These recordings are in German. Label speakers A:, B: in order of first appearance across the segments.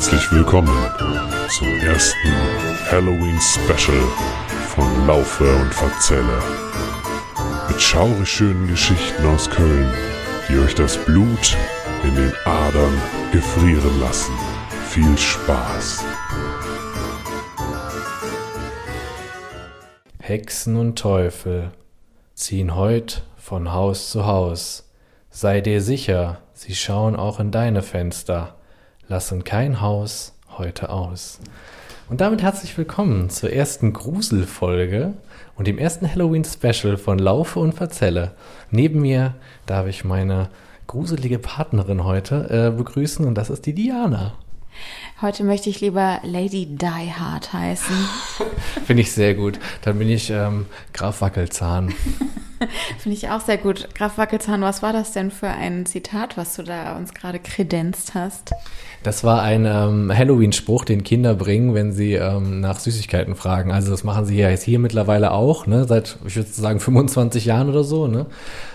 A: Herzlich willkommen zum ersten Halloween-Special von Laufe und Verzelle. Mit schaurig schönen Geschichten aus Köln, die euch das Blut in den Adern gefrieren lassen. Viel Spaß!
B: Hexen und Teufel ziehen heut von Haus zu Haus. Sei dir sicher, sie schauen auch in deine Fenster, lassen kein Haus heute aus. Und damit herzlich willkommen zur ersten Gruselfolge und dem ersten Halloween-Special von Laufe und Verzelle. Neben mir darf ich meine gruselige Partnerin heute äh, begrüßen und das ist die Diana.
C: Heute möchte ich lieber Lady Die Hard heißen.
B: Finde ich sehr gut. Dann bin ich ähm, Graf Wackelzahn.
C: Finde ich auch sehr gut. Graf Wackelzahn, was war das denn für ein Zitat, was du da uns gerade kredenzt hast?
B: Das war ein ähm, Halloween-Spruch, den Kinder bringen, wenn sie ähm, nach Süßigkeiten fragen. Also das machen sie ja jetzt hier mittlerweile auch, ne? seit, ich würde sagen, 25 Jahren oder so. Ne?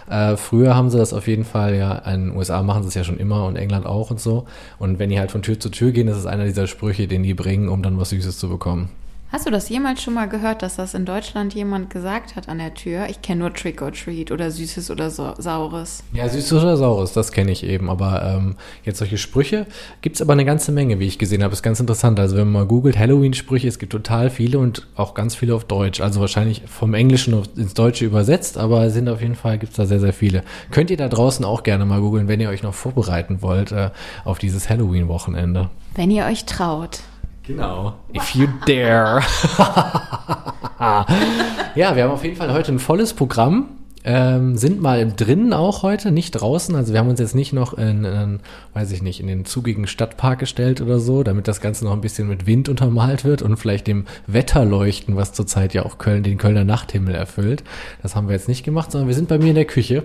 B: Äh, früher haben sie das auf jeden Fall, ja, in den USA machen sie es ja schon immer und England auch und so. Und wenn die halt von Tür zu Tür gehen, ist es einer dieser Sprüche, den die bringen, um dann was Süßes zu bekommen.
C: Hast du das jemals schon mal gehört, dass das in Deutschland jemand gesagt hat an der Tür? Ich kenne nur Trick or Treat oder Süßes oder so, Saures.
B: Ja, Süßes oder Saures, das kenne ich eben. Aber ähm, jetzt solche Sprüche gibt es aber eine ganze Menge, wie ich gesehen habe. Ist ganz interessant. Also wenn man mal googelt Halloween-Sprüche, es gibt total viele und auch ganz viele auf Deutsch. Also wahrscheinlich vom Englischen ins Deutsche übersetzt, aber sind auf jeden Fall, gibt es da sehr, sehr viele. Könnt ihr da draußen auch gerne mal googeln, wenn ihr euch noch vorbereiten wollt äh, auf dieses Halloween-Wochenende.
C: Wenn ihr euch traut.
B: Genau. If you dare. ja, wir haben auf jeden Fall heute ein volles Programm. Ähm, sind mal drinnen auch heute, nicht draußen. Also wir haben uns jetzt nicht noch in, in, weiß ich nicht, in den zugigen Stadtpark gestellt oder so, damit das Ganze noch ein bisschen mit Wind untermalt wird und vielleicht dem Wetter leuchten, was zurzeit ja auch Köln, den Kölner Nachthimmel erfüllt. Das haben wir jetzt nicht gemacht, sondern wir sind bei mir in der Küche,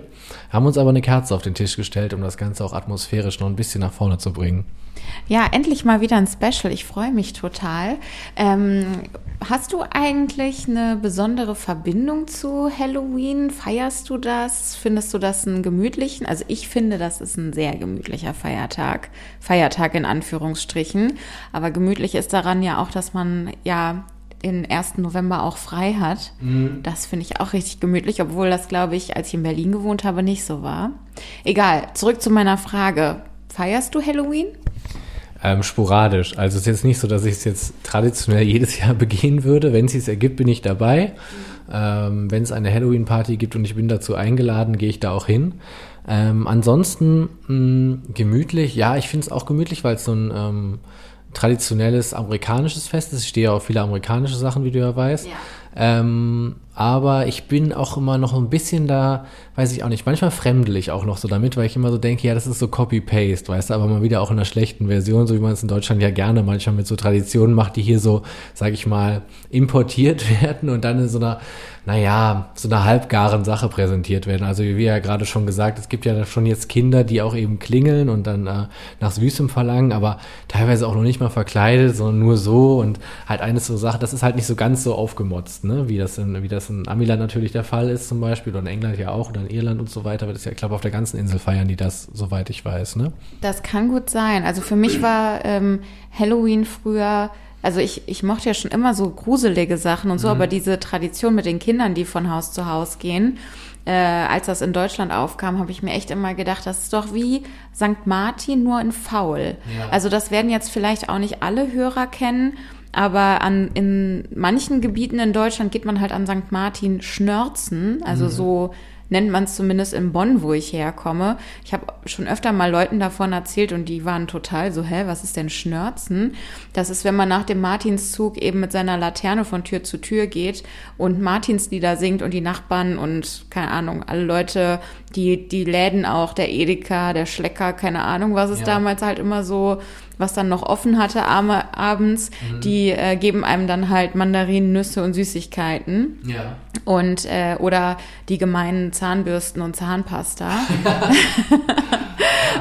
B: haben uns aber eine Kerze auf den Tisch gestellt, um das Ganze auch atmosphärisch noch ein bisschen nach vorne zu bringen.
C: Ja, endlich mal wieder ein Special. Ich freue mich total. Ähm, hast du eigentlich eine besondere Verbindung zu Halloween? Feierst du das? Findest du das einen gemütlichen? Also ich finde, das ist ein sehr gemütlicher Feiertag. Feiertag in Anführungsstrichen. Aber gemütlich ist daran ja auch, dass man ja den 1. November auch frei hat. Mhm. Das finde ich auch richtig gemütlich, obwohl das, glaube ich, als ich in Berlin gewohnt habe, nicht so war. Egal, zurück zu meiner Frage. Feierst du Halloween?
B: Ähm, sporadisch. Also es ist jetzt nicht so, dass ich es jetzt traditionell jedes Jahr begehen würde. Wenn es sich ergibt, bin ich dabei. Ähm, Wenn es eine Halloween-Party gibt und ich bin dazu eingeladen, gehe ich da auch hin. Ähm, ansonsten mh, gemütlich, ja, ich finde es auch gemütlich, weil es so ein ähm, traditionelles amerikanisches Fest ist. Ich stehe ja auf viele amerikanische Sachen, wie du ja weißt. Ja. Ähm, aber ich bin auch immer noch ein bisschen da, weiß ich auch nicht, manchmal fremdel ich auch noch so damit, weil ich immer so denke, ja, das ist so Copy-Paste, weißt du, aber mal wieder auch in einer schlechten Version, so wie man es in Deutschland ja gerne manchmal mit so Traditionen macht, die hier so, sag ich mal, importiert werden und dann in so einer naja, so einer halbgaren Sache präsentiert werden. Also wie ja gerade schon gesagt, es gibt ja schon jetzt Kinder, die auch eben klingeln und dann äh, nach Süßem verlangen, aber teilweise auch noch nicht mal verkleidet, sondern nur so und halt eines so Sache, das ist halt nicht so ganz so aufgemotzt, ne? wie das in, wie das in Amiland natürlich der Fall ist zum Beispiel oder in England ja auch oder in Irland und so weiter, wird es ja, ich glaube, auf der ganzen Insel feiern die das, soweit ich weiß, ne?
C: Das kann gut sein. Also für mich war ähm, Halloween früher also ich, ich mochte ja schon immer so gruselige Sachen und so, mhm. aber diese Tradition mit den Kindern, die von Haus zu Haus gehen, äh, als das in Deutschland aufkam, habe ich mir echt immer gedacht, das ist doch wie St. Martin nur in faul. Ja. Also das werden jetzt vielleicht auch nicht alle Hörer kennen, aber an, in manchen Gebieten in Deutschland geht man halt an St. Martin schnörzen, also mhm. so nennt man es zumindest in Bonn, wo ich herkomme. Ich habe schon öfter mal Leuten davon erzählt und die waren total so, hä, was ist denn Schnörzen? Das ist, wenn man nach dem Martinszug eben mit seiner Laterne von Tür zu Tür geht und Martinslieder singt und die Nachbarn und keine Ahnung, alle Leute, die, die Läden auch, der Edeka, der Schlecker, keine Ahnung, was es ja. damals halt immer so was dann noch offen hatte abends, mhm. die äh, geben einem dann halt Mandarinen, Nüsse und Süßigkeiten. Ja. Und äh, oder die gemeinen Zahnbürsten und Zahnpasta.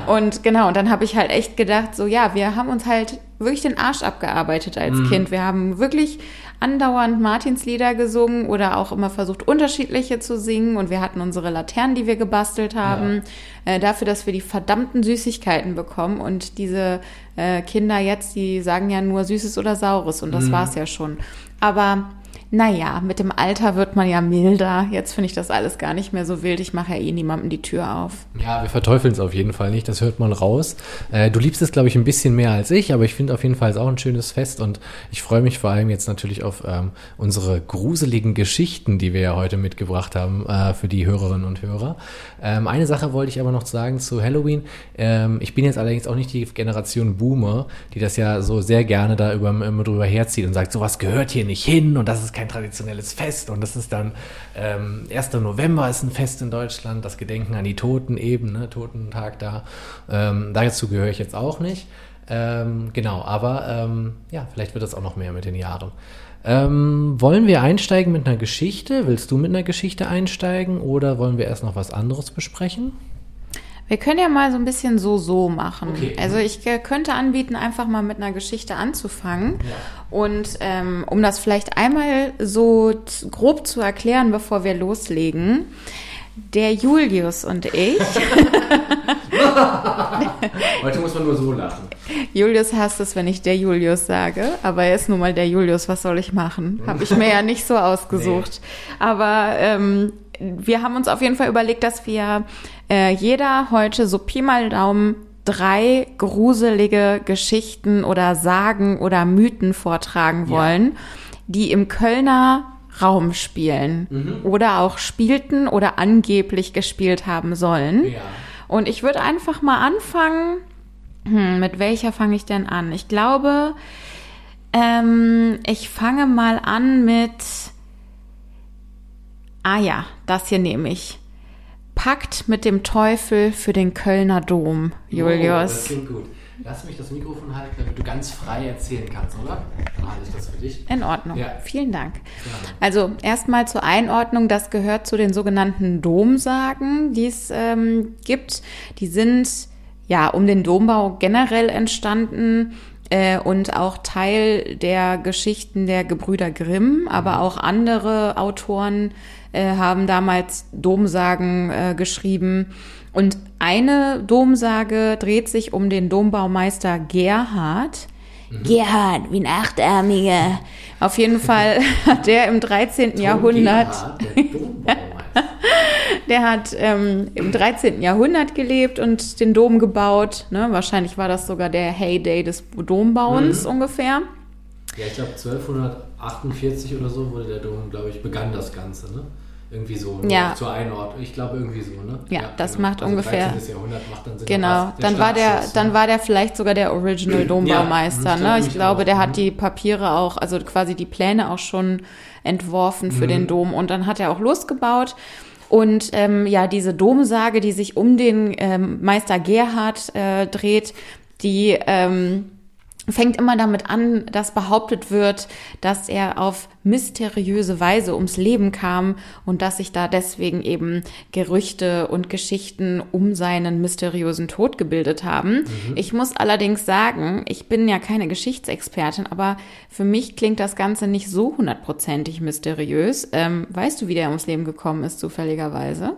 C: und genau, und dann habe ich halt echt gedacht, so ja, wir haben uns halt wirklich den Arsch abgearbeitet als Kind. Wir haben wirklich andauernd Martinslieder gesungen oder auch immer versucht, unterschiedliche zu singen. Und wir hatten unsere Laternen, die wir gebastelt haben, äh, dafür, dass wir die verdammten Süßigkeiten bekommen. Und diese äh, Kinder jetzt, die sagen ja nur Süßes oder Saures. Und das war's ja schon. Aber naja, mit dem Alter wird man ja milder. Jetzt finde ich das alles gar nicht mehr so wild. Ich mache ja eh niemandem die Tür auf.
B: Ja, wir verteufeln es auf jeden Fall nicht, das hört man raus. Äh, du liebst es, glaube ich, ein bisschen mehr als ich, aber ich finde auf jeden Fall es auch ein schönes Fest und ich freue mich vor allem jetzt natürlich auf ähm, unsere gruseligen Geschichten, die wir ja heute mitgebracht haben äh, für die Hörerinnen und Hörer. Ähm, eine Sache wollte ich aber noch sagen zu Halloween. Ähm, ich bin jetzt allerdings auch nicht die Generation Boomer, die das ja so sehr gerne da über, immer drüber herzieht und sagt, sowas gehört hier nicht hin und das ist kein traditionelles Fest und das ist dann ähm, 1. November ist ein Fest in Deutschland, das Gedenken an die Toten eben, ne, Totentag da. Ähm, dazu gehöre ich jetzt auch nicht. Ähm, genau, aber ähm, ja, vielleicht wird das auch noch mehr mit den Jahren. Ähm, wollen wir einsteigen mit einer Geschichte? Willst du mit einer Geschichte einsteigen oder wollen wir erst noch was anderes besprechen?
C: Wir können ja mal so ein bisschen so so machen.
B: Okay.
C: Also ich äh, könnte anbieten, einfach mal mit einer Geschichte anzufangen. Und ähm, um das vielleicht einmal so grob zu erklären, bevor wir loslegen. Der Julius und ich,
B: Heute muss man nur so lachen.
C: Julius hasst es, wenn ich der Julius sage, aber er ist nun mal der Julius, was soll ich machen? Habe ich mir ja nicht so ausgesucht. Aber ähm, wir haben uns auf jeden Fall überlegt, dass wir äh, jeder heute so Pi mal Daumen drei gruselige Geschichten oder Sagen oder Mythen vortragen
B: Ja.
C: wollen, die im Kölner Raum spielen oder auch spielten oder angeblich gespielt haben sollen.
B: Ja.
C: Und ich würde einfach mal anfangen. Hm, mit welcher fange ich denn an? Ich glaube, ähm, ich fange mal an mit. Ah ja, das hier nehme ich. Pakt mit dem Teufel für den Kölner Dom,
B: Oh, das
C: Julius.
B: klingt gut. Lass mich das Mikrofon halten, damit du ganz frei erzählen kannst, oder? Dann halte ich das für dich.
C: In Ordnung.
B: Ja.
C: Vielen Dank. Also erstmal zur Einordnung, das gehört zu den sogenannten Domsagen, die es ähm, gibt. Die sind ja um den Dombau generell entstanden äh, und auch Teil der Geschichten der Gebrüder Grimm, aber auch andere Autoren äh, haben damals Domsagen äh, geschrieben. Und eine Domsage dreht sich um den Dombaumeister Gerhard. Gerhard, wie ein Achtarmiger. Auf jeden Fall hat der im 13. Jahrhundert,
B: Gerhard, der
C: der hat ähm, im 13. Jahrhundert gelebt und den Dom gebaut. Ne? Wahrscheinlich war das sogar der Heyday des Dombauens ungefähr.
B: Ja, ich glaube 1248 oder so wurde der Dom, glaube ich, begann das Ganze, ne? Irgendwie so,
C: Ja.
B: zur Einordnung. Ich glaube irgendwie so, ne?
C: Ja, das macht
B: also
C: ungefähr-
B: 13. Jahrhundert macht dann.
C: Genau, dann war der, dann
B: ne?
C: war der vielleicht sogar der Original Dombaumeister.
B: Ja,
C: ne? Ich glaube,
B: auch.
C: der
B: Mhm.
C: hat die Papiere auch, also quasi die Pläne auch schon entworfen
B: Mhm.
C: für den Dom und dann hat er auch losgebaut. Und ähm, ja, diese Domsage, die sich um den ähm, Meister Gerhard äh, dreht, die ähm, fängt immer damit an, dass behauptet wird, dass er auf mysteriöse Weise ums Leben kam und dass sich da deswegen eben Gerüchte und Geschichten um seinen mysteriösen Tod gebildet haben. Ich muss allerdings sagen, ich bin ja keine Geschichtsexpertin, aber für mich klingt das Ganze nicht so hundertprozentig mysteriös. Ähm, weißt du, wie der ums Leben gekommen ist, zufälligerweise?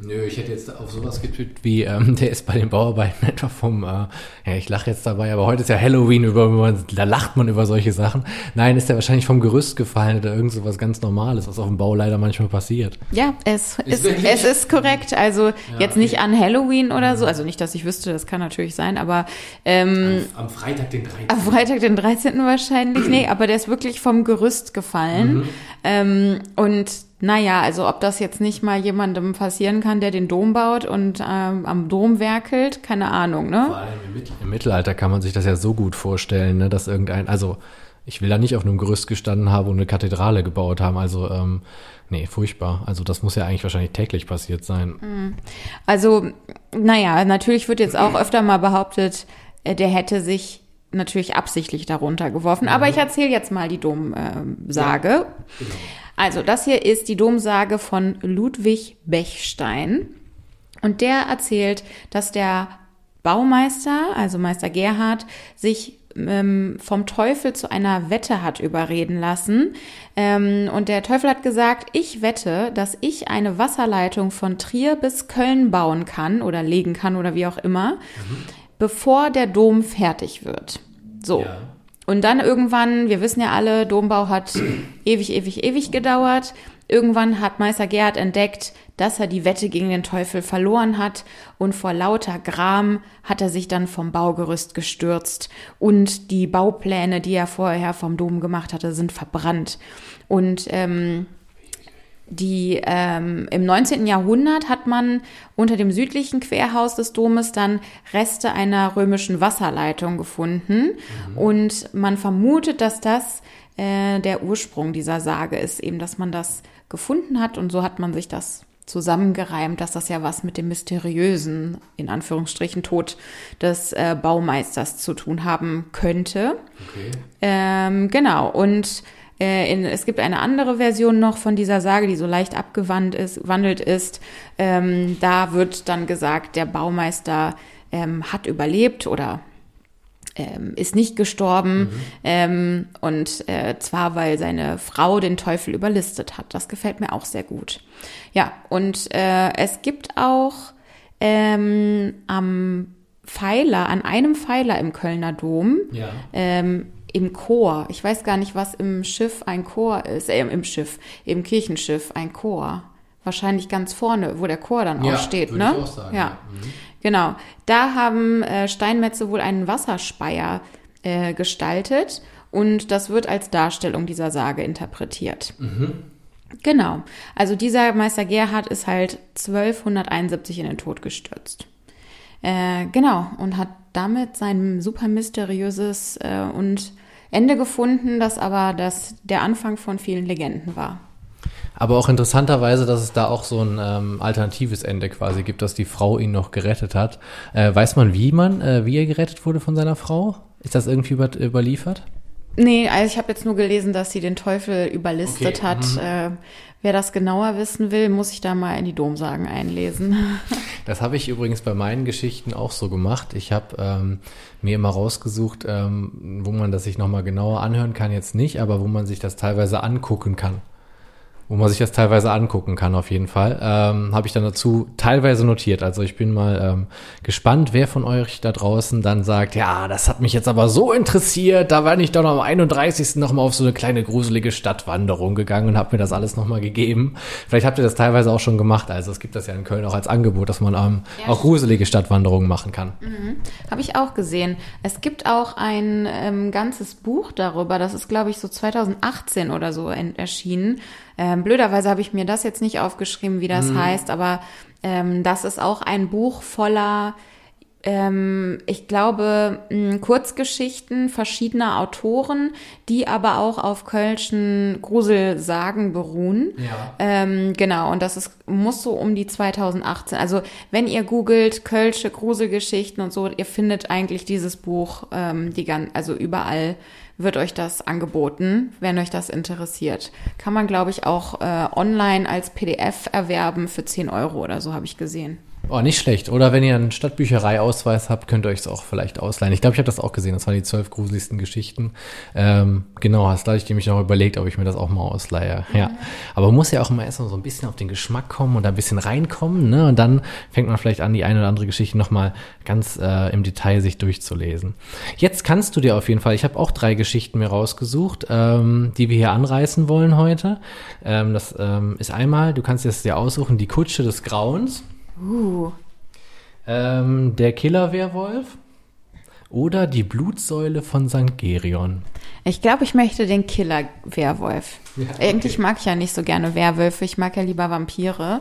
B: Nö, ich hätte jetzt auf sowas getippt wie, ähm, der ist bei den Bauarbeiten etwa vom, äh, ja, ich lache jetzt dabei, aber heute ist ja Halloween, über, da lacht man über solche Sachen. Nein, ist der wahrscheinlich vom Gerüst gefallen oder irgend so was ganz Normales, was auf dem Bau leider manchmal passiert.
C: Ja, es ist,
B: wirklich?
C: es ist korrekt. Also jetzt
B: okay.
C: nicht an Halloween oder so, also nicht, dass ich wüsste, das kann natürlich sein, aber ähm,
B: Am Freitag, den 13.
C: am Freitag, den 13. wahrscheinlich, nee, aber der ist wirklich vom Gerüst gefallen. Ähm, und naja, also ob das jetzt nicht mal jemandem passieren kann, der den Dom baut und ähm, am Dom werkelt, keine Ahnung,
B: Vor
C: ne?
B: allem im, Mittel im Mittelalter kann man sich das ja so gut vorstellen, ne, dass irgendein, also ich will da nicht auf einem Gerüst gestanden haben und eine Kathedrale gebaut haben, also ähm, nee, furchtbar. Also das muss ja eigentlich wahrscheinlich täglich passiert sein.
C: Also, naja, natürlich wird jetzt auch öfter mal behauptet, äh, der hätte sich natürlich absichtlich darunter geworfen. Aber ich erzähle jetzt mal die Domsage.
B: Genau.
C: Also, das hier ist die Domsage von Ludwig Bechstein. Und der erzählt, dass der Baumeister, also Meister Gerhard, sich ähm, vom Teufel zu einer Wette hat überreden lassen. Ähm, und der Teufel hat gesagt, ich wette, dass ich eine Wasserleitung von Trier bis Köln bauen kann oder legen kann oder wie auch immer, mhm. Bevor der Dom fertig wird. So. Ja. Und dann irgendwann, wir wissen ja alle, Dombau hat ewig, ewig, ewig gedauert. Irgendwann hat Meister Gerhard entdeckt, dass er die Wette gegen den Teufel verloren hat und vor lauter Gram hat er sich dann vom Baugerüst gestürzt und die Baupläne, die er vorher vom Dom gemacht hatte, sind verbrannt. Und ähm, die ähm, im 19. Jahrhundert hat man unter dem südlichen Querhaus des Domes dann Reste einer römischen Wasserleitung gefunden mhm. und man vermutet, dass das äh, der Ursprung dieser Sage ist, eben, dass man das gefunden hat und so hat man sich das zusammengereimt, dass das ja was mit dem mysteriösen, in Anführungsstrichen, Tod des äh, Baumeisters zu tun haben könnte. Okay. Ähm, genau, und äh, in, es gibt eine andere Version noch von dieser Sage, die so leicht abgewandelt ist. Wandelt ist. Ähm, da wird dann gesagt, der Baumeister ähm, hat überlebt oder ähm, ist nicht gestorben. Mhm. Ähm, und äh, zwar, weil seine Frau den Teufel überlistet hat. Das gefällt mir auch sehr gut. Ja, und äh, es gibt auch ähm, am Pfeiler, an einem Pfeiler im Kölner Dom, ja. ähm, im Chor, ich weiß gar nicht, was im Schiff ein Chor ist, äh, im Schiff, im Kirchenschiff ein Chor. Wahrscheinlich ganz vorne, wo der Chor dann ja, auch steht, ne? Ich auch sagen, ja. ja. Mhm. Genau. Da haben äh, Steinmetze wohl einen Wasserspeier äh, gestaltet und das wird als Darstellung dieser Sage interpretiert. Mhm. Genau. Also dieser Meister Gerhard ist halt 1271 in den Tod gestürzt. Äh, genau. Und hat damit sein super mysteriöses äh, und Ende gefunden, das aber das der Anfang von vielen Legenden war.
B: Aber auch interessanterweise, dass es da auch so ein ähm, alternatives Ende quasi gibt, dass die Frau ihn noch gerettet hat. Äh, weiß man, wie man, äh, wie er gerettet wurde von seiner Frau? Ist das irgendwie über, überliefert?
C: Nee, also ich habe jetzt nur gelesen, dass sie den Teufel überlistet okay. hat. Mhm. Äh, wer das genauer wissen will, muss ich da mal in die Domsagen einlesen.
B: Das habe ich übrigens bei meinen Geschichten auch so gemacht. Ich habe ähm, mir immer rausgesucht, ähm, wo man das sich nochmal genauer anhören kann, jetzt nicht, aber wo man sich das teilweise angucken kann wo man sich das teilweise angucken kann, auf jeden Fall. Ähm, Habe ich dann dazu teilweise notiert. Also ich bin mal ähm, gespannt, wer von euch da draußen dann sagt, ja, das hat mich jetzt aber so interessiert, da war ich doch noch am 31. nochmal auf so eine kleine gruselige Stadtwanderung gegangen und habe mir das alles nochmal gegeben. Vielleicht habt ihr das teilweise auch schon gemacht. Also es gibt das ja in Köln auch als Angebot, dass man ähm, ja, auch gruselige Stadtwanderungen machen kann.
C: Mhm. Habe ich auch gesehen. Es gibt auch ein ähm, ganzes Buch darüber, das ist, glaube ich, so 2018 oder so erschienen ähm, blöderweise habe ich mir das jetzt nicht aufgeschrieben, wie das mhm. heißt, aber ähm, das ist auch ein Buch voller ähm, ich glaube, Kurzgeschichten verschiedener Autoren, die aber auch auf Kölschen Gruselsagen beruhen. Ja. Ähm, genau, und das ist, muss so um die 2018. Also wenn ihr googelt Kölsche Gruselgeschichten und so, ihr findet eigentlich dieses Buch, ähm, die ganz, also überall wird euch das angeboten, wenn euch das interessiert. Kann man, glaube ich, auch äh, online als PDF erwerben für 10 Euro oder so, habe ich gesehen.
B: Oh, nicht schlecht. Oder wenn ihr einen Stadtbücherei-Ausweis habt, könnt ihr euch es auch vielleicht ausleihen. Ich glaube, ich habe das auch gesehen. Das waren die zwölf gruseligsten Geschichten. Ähm, genau, hast gleich mich noch überlegt, ob ich mir das auch mal ausleihe. Ja. Aber man muss ja auch immer erstmal so ein bisschen auf den Geschmack kommen und ein bisschen reinkommen. Ne? Und dann fängt man vielleicht an, die eine oder andere Geschichte nochmal ganz äh, im Detail sich durchzulesen. Jetzt kannst du dir auf jeden Fall, ich habe auch drei Geschichten mir rausgesucht, ähm, die wir hier anreißen wollen heute. Ähm, das ähm, ist einmal, du kannst es dir aussuchen, die Kutsche des Grauens. Uh. Ähm, der Killer-Werwolf oder die Blutsäule von St. Gerion.
C: Ich glaube, ich möchte den Killer-Werwolf. Ja, okay. Eigentlich mag ich ja nicht so gerne Werwölfe, ich mag ja lieber Vampire.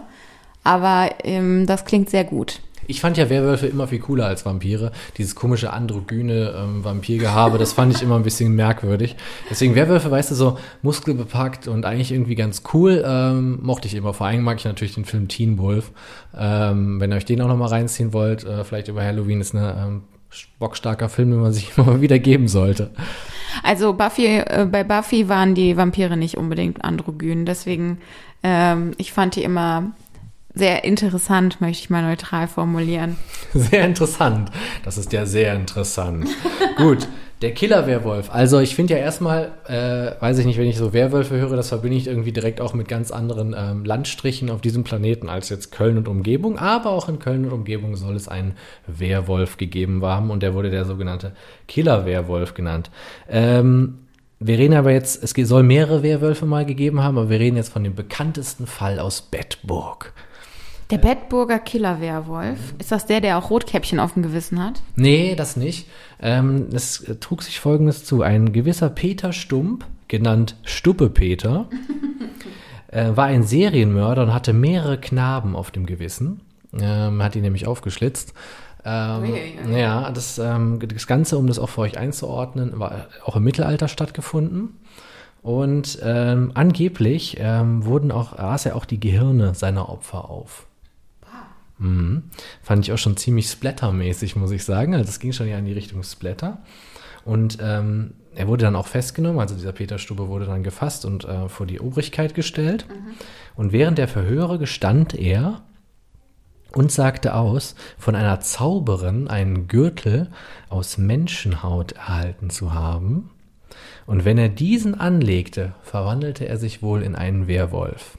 C: Aber ähm, das klingt sehr gut.
B: Ich fand ja Werwölfe immer viel cooler als Vampire. Dieses komische androgyne ähm, Vampirgehabe, das fand ich immer ein bisschen merkwürdig. Deswegen Werwölfe, weißt du, so muskelbepackt und eigentlich irgendwie ganz cool, ähm, mochte ich immer. Vor allem mag ich natürlich den Film Teen Wolf. Ähm, wenn ihr euch den auch nochmal reinziehen wollt, äh, vielleicht über Halloween ist eine ähm, bockstarker Film, den man sich immer wieder geben sollte.
C: Also Buffy, äh, bei Buffy waren die Vampire nicht unbedingt androgyn, deswegen ähm, ich fand die immer sehr interessant, möchte ich mal neutral formulieren.
B: Sehr interessant. Das ist ja sehr interessant. Gut, Der Killer-Werwolf. Also ich finde ja erstmal, äh, weiß ich nicht, wenn ich so Werwölfe höre, das verbinde ich irgendwie direkt auch mit ganz anderen ähm, Landstrichen auf diesem Planeten als jetzt Köln und Umgebung. Aber auch in Köln und Umgebung soll es einen Werwolf gegeben haben und der wurde der sogenannte Killer-Werwolf genannt. Ähm, wir reden aber jetzt, es soll mehrere Werwölfe mal gegeben haben, aber wir reden jetzt von dem bekanntesten Fall aus Bedburg.
C: Der Bedburger Killer-Werwolf. Ist das der, der auch Rotkäppchen auf dem Gewissen hat?
B: Nee, das nicht. Ähm, es trug sich Folgendes zu. Ein gewisser Peter Stump, genannt Stuppe Peter, äh, war ein Serienmörder und hatte mehrere Knaben auf dem Gewissen. Ähm, hat ihn nämlich aufgeschlitzt. Ähm,
C: ui.
B: ja, das, ähm, das Ganze, um das auch für euch einzuordnen, war auch im Mittelalter stattgefunden. Und ähm, angeblich ähm, wurden auch, aß er auch die Gehirne seiner Opfer auf. Mhm. Fand ich auch schon ziemlich splattermäßig, muss ich sagen. Also es ging schon ja in die Richtung Splatter. Und ähm, er wurde dann auch festgenommen, also dieser Peter Stube wurde dann gefasst und äh, vor die Obrigkeit gestellt. Und während der Verhöre gestand er und sagte aus, von einer Zauberin einen Gürtel aus Menschenhaut erhalten zu haben. Und wenn er diesen anlegte, verwandelte er sich wohl in einen Werwolf.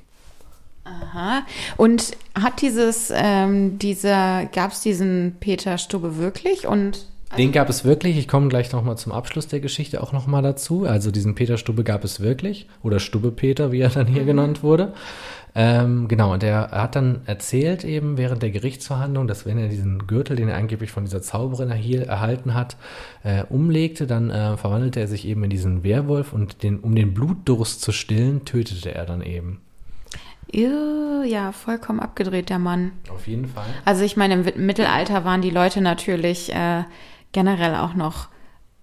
C: Aha. Und hat dieses, ähm, dieser, gab es diesen Peter Stubbe wirklich? Und
B: Den gab es wirklich. Ich komme gleich nochmal zum Abschluss der Geschichte auch nochmal dazu. Also diesen Peter Stubbe gab es wirklich. Oder Stubbe Peter, wie er dann hier genannt wurde. Ähm, genau, und er hat dann erzählt eben während der Gerichtsverhandlung, dass wenn er diesen Gürtel, den er angeblich von dieser Zauberin erhiel, erhalten hat, äh, umlegte, dann äh, verwandelte er sich eben in diesen Werwolf und den, um den Blutdurst zu stillen, tötete er dann eben.
C: Ja, vollkommen abgedreht, der Mann.
B: Auf jeden Fall.
C: Also ich meine, im Mittelalter waren die Leute natürlich äh, generell auch noch,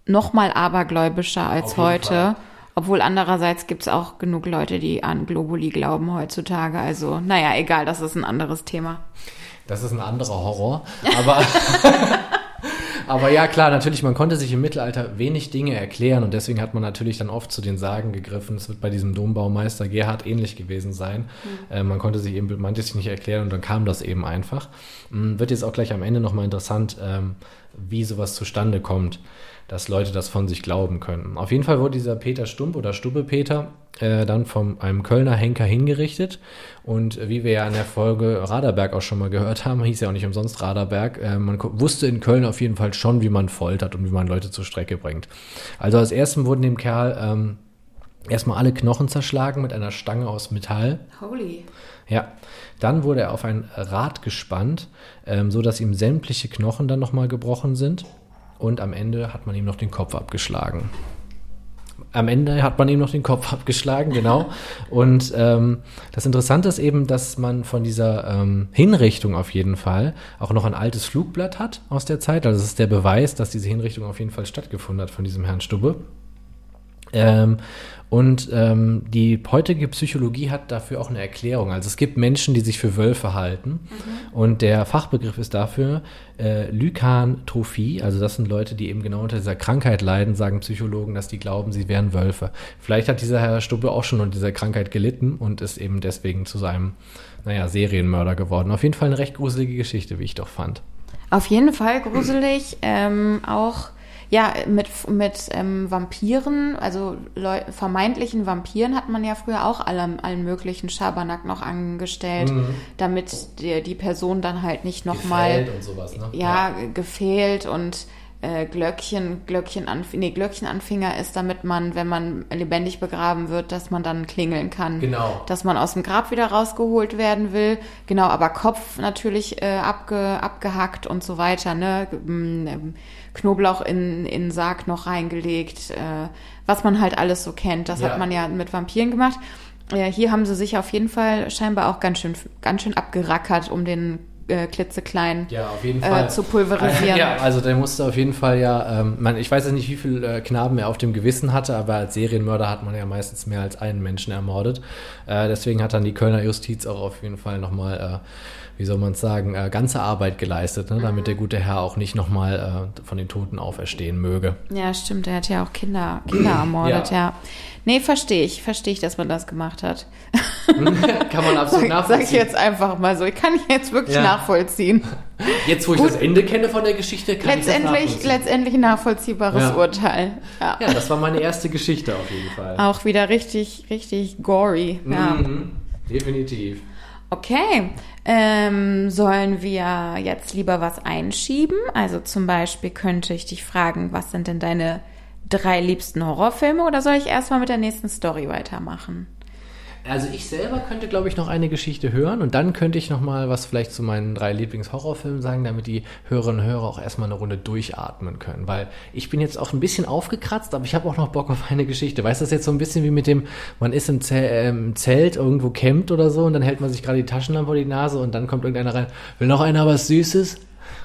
C: noch mal abergläubischer als heute.
B: Fall.
C: Obwohl andererseits gibt's auch genug Leute, die an Globuli glauben heutzutage. Also, naja, egal, das ist ein anderes Thema.
B: Das ist ein anderer Horror. Aber, aber ja, klar, natürlich, man konnte sich im Mittelalter wenig Dinge erklären und deswegen hat man natürlich dann oft zu den Sagen gegriffen. Es wird bei diesem Dombaumeister Gerhard ähnlich gewesen sein. Äh, man konnte sich eben manches nicht erklären und dann kam das eben einfach. Mm, Wird jetzt auch gleich am Ende nochmal interessant, ähm, wie sowas zustande kommt, dass Leute das von sich glauben können. Auf jeden Fall wurde dieser Peter Stump oder Stubbe Peter äh, dann von einem Kölner Henker hingerichtet. Und wie wir ja in der Folge Raderberg auch schon mal gehört haben, hieß ja auch nicht umsonst Raderberg, äh, man wusste in Köln auf jeden Fall schon, wie man foltert und wie man Leute zur Strecke bringt. Also als erstem wurden dem Kerl ähm, erstmal alle Knochen zerschlagen mit einer Stange aus Metall.
C: Holy.
B: Ja, dann wurde er auf ein Rad gespannt, ähm, so dass ihm sämtliche Knochen dann nochmal gebrochen sind. Und am Ende hat man ihm noch den Kopf abgeschlagen. Am Ende hat man ihm noch den Kopf abgeschlagen, genau. Und ähm, das Interessante ist eben, dass man von dieser ähm, Hinrichtung auf jeden Fall auch noch ein altes Flugblatt hat aus der Zeit. Also es ist der Beweis, dass diese Hinrichtung auf jeden Fall stattgefunden hat von diesem Herrn Stubbe. Ähm, und ähm, die heutige Psychologie hat dafür auch eine Erklärung. Also es gibt Menschen, die sich für Wölfe halten. Und der Fachbegriff ist dafür äh, Lykantrophie. Also das sind Leute, die eben genau unter dieser Krankheit leiden, sagen Psychologen, dass die glauben, sie wären Wölfe. Vielleicht hat dieser Herr Stubbe auch schon unter dieser Krankheit gelitten und ist eben deswegen zu seinem, naja, Serienmörder geworden. Auf jeden Fall eine recht gruselige Geschichte, wie ich doch fand.
C: Auf jeden Fall gruselig. Ähm, auch ja mit mit ähm, Vampiren, also Leu vermeintlichen Vampiren hat man ja früher auch alle, allen möglichen Schabernack noch angestellt, damit die, die Person dann halt nicht nochmal
B: und sowas, ne?
C: ja, gefehlt und äh, Glöckchen, Glöckchenanf nee, Glöckchenanfänger ist, damit man, wenn man lebendig begraben wird, dass man dann klingeln kann.
B: Genau.
C: Dass man aus dem Grab wieder rausgeholt werden will. Genau, aber Kopf natürlich äh, abge, abgehackt und so weiter, ne? Ähm, ähm, Knoblauch in, in den Sarg noch reingelegt, äh, was man halt alles so kennt. Das
B: Ja.
C: hat man ja mit Vampiren gemacht. Äh, hier haben sie sich auf jeden Fall scheinbar auch ganz schön, ganz schön abgerackert, um den äh, klitzekleinen
B: Ja, auf jeden
C: äh,
B: Fall.
C: zu pulverisieren.
B: Ja, also der musste auf jeden Fall ja, ähm, man, ich weiß jetzt nicht, wie viele äh, Knaben er auf dem Gewissen hatte, aber als Serienmörder hat man ja meistens mehr als einen Menschen ermordet. Äh, deswegen hat dann die Kölner Justiz auch auf jeden Fall nochmal, äh, wie soll man es sagen, äh, ganze Arbeit geleistet, ne, damit der gute Herr auch nicht nochmal äh, von den Toten auferstehen möge.
C: Ja, stimmt. Er hat ja auch Kinder, Kinder ermordet,
B: Ja.
C: ja. Nee, verstehe ich. Verstehe ich, dass man das gemacht hat.
B: Kann man absolut
C: Sag ich
B: nachvollziehen.
C: jetzt einfach mal so. Ich kann jetzt wirklich
B: Ja.
C: nachvollziehen.
B: Jetzt, wo ich
C: Gut.
B: das Ende kenne von der Geschichte, kann ich das
C: Letztendlich,
B: nachvollziehen.
C: letztendlich ein nachvollziehbares
B: Ja.
C: Urteil. Ja.
B: Ja, das war meine erste Geschichte auf jeden Fall.
C: Auch wieder richtig, richtig gory. Ja.
B: Mhm, definitiv.
C: Okay. Ähm, sollen wir jetzt lieber was einschieben? Also zum Beispiel könnte ich dich fragen, was sind denn deine drei liebsten Horrorfilme oder soll ich erstmal mit der nächsten Story weitermachen?
B: Also ich selber könnte, glaube ich, noch eine Geschichte hören und dann könnte ich noch mal was vielleicht zu meinen drei Lieblingshorrorfilmen sagen, damit die Hörerinnen und Hörer auch erstmal eine Runde durchatmen können. Weil ich bin jetzt auch ein bisschen aufgekratzt, aber ich habe auch noch Bock auf eine Geschichte. Weißt du, das ist jetzt so ein bisschen wie mit dem, man ist im Zelt, äh, im Zelt irgendwo campt oder so und dann hält man sich gerade die Taschenlampe vor die Nase und dann kommt irgendeiner rein, will noch einer was Süßes?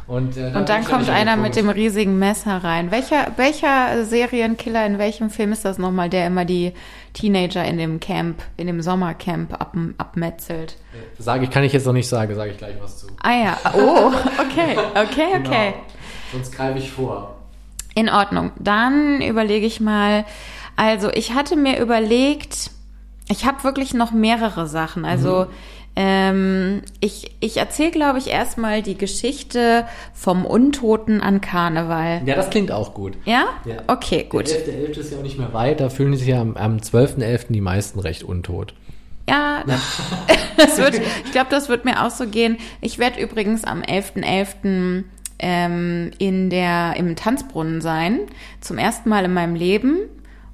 B: Und, äh,
C: Und dann
B: ich
C: kommt einer mit dem riesigen Messer rein. Welcher, welcher Serienkiller in welchem Film ist das nochmal, der immer die Teenager in dem Camp, in dem Sommercamp ab, abmetzelt?
B: Sage ich, kann ich jetzt noch nicht sagen, sage ich gleich was zu.
C: Ah ja, oh, okay, okay, okay.
B: Genau. Sonst greife ich vor.
C: In Ordnung. Dann überlege ich mal. Also ich hatte mir überlegt, ich habe wirklich noch mehrere Sachen. Also ähm, ich, ich erzähle, glaube ich, erstmal die Geschichte vom Untoten an Karneval.
B: Ja, das klingt auch gut.
C: Ja?
B: Ja.
C: Okay, gut.
B: Der 11.11. ist ja auch nicht mehr weit, da fühlen sich ja am, am 12.11. die meisten recht untot.
C: Ja, das wird, ich glaube, das wird mir auch so gehen. Ich werde übrigens am 11.11. Ähm, in der, im Tanzbrunnen sein. Zum ersten Mal in meinem Leben.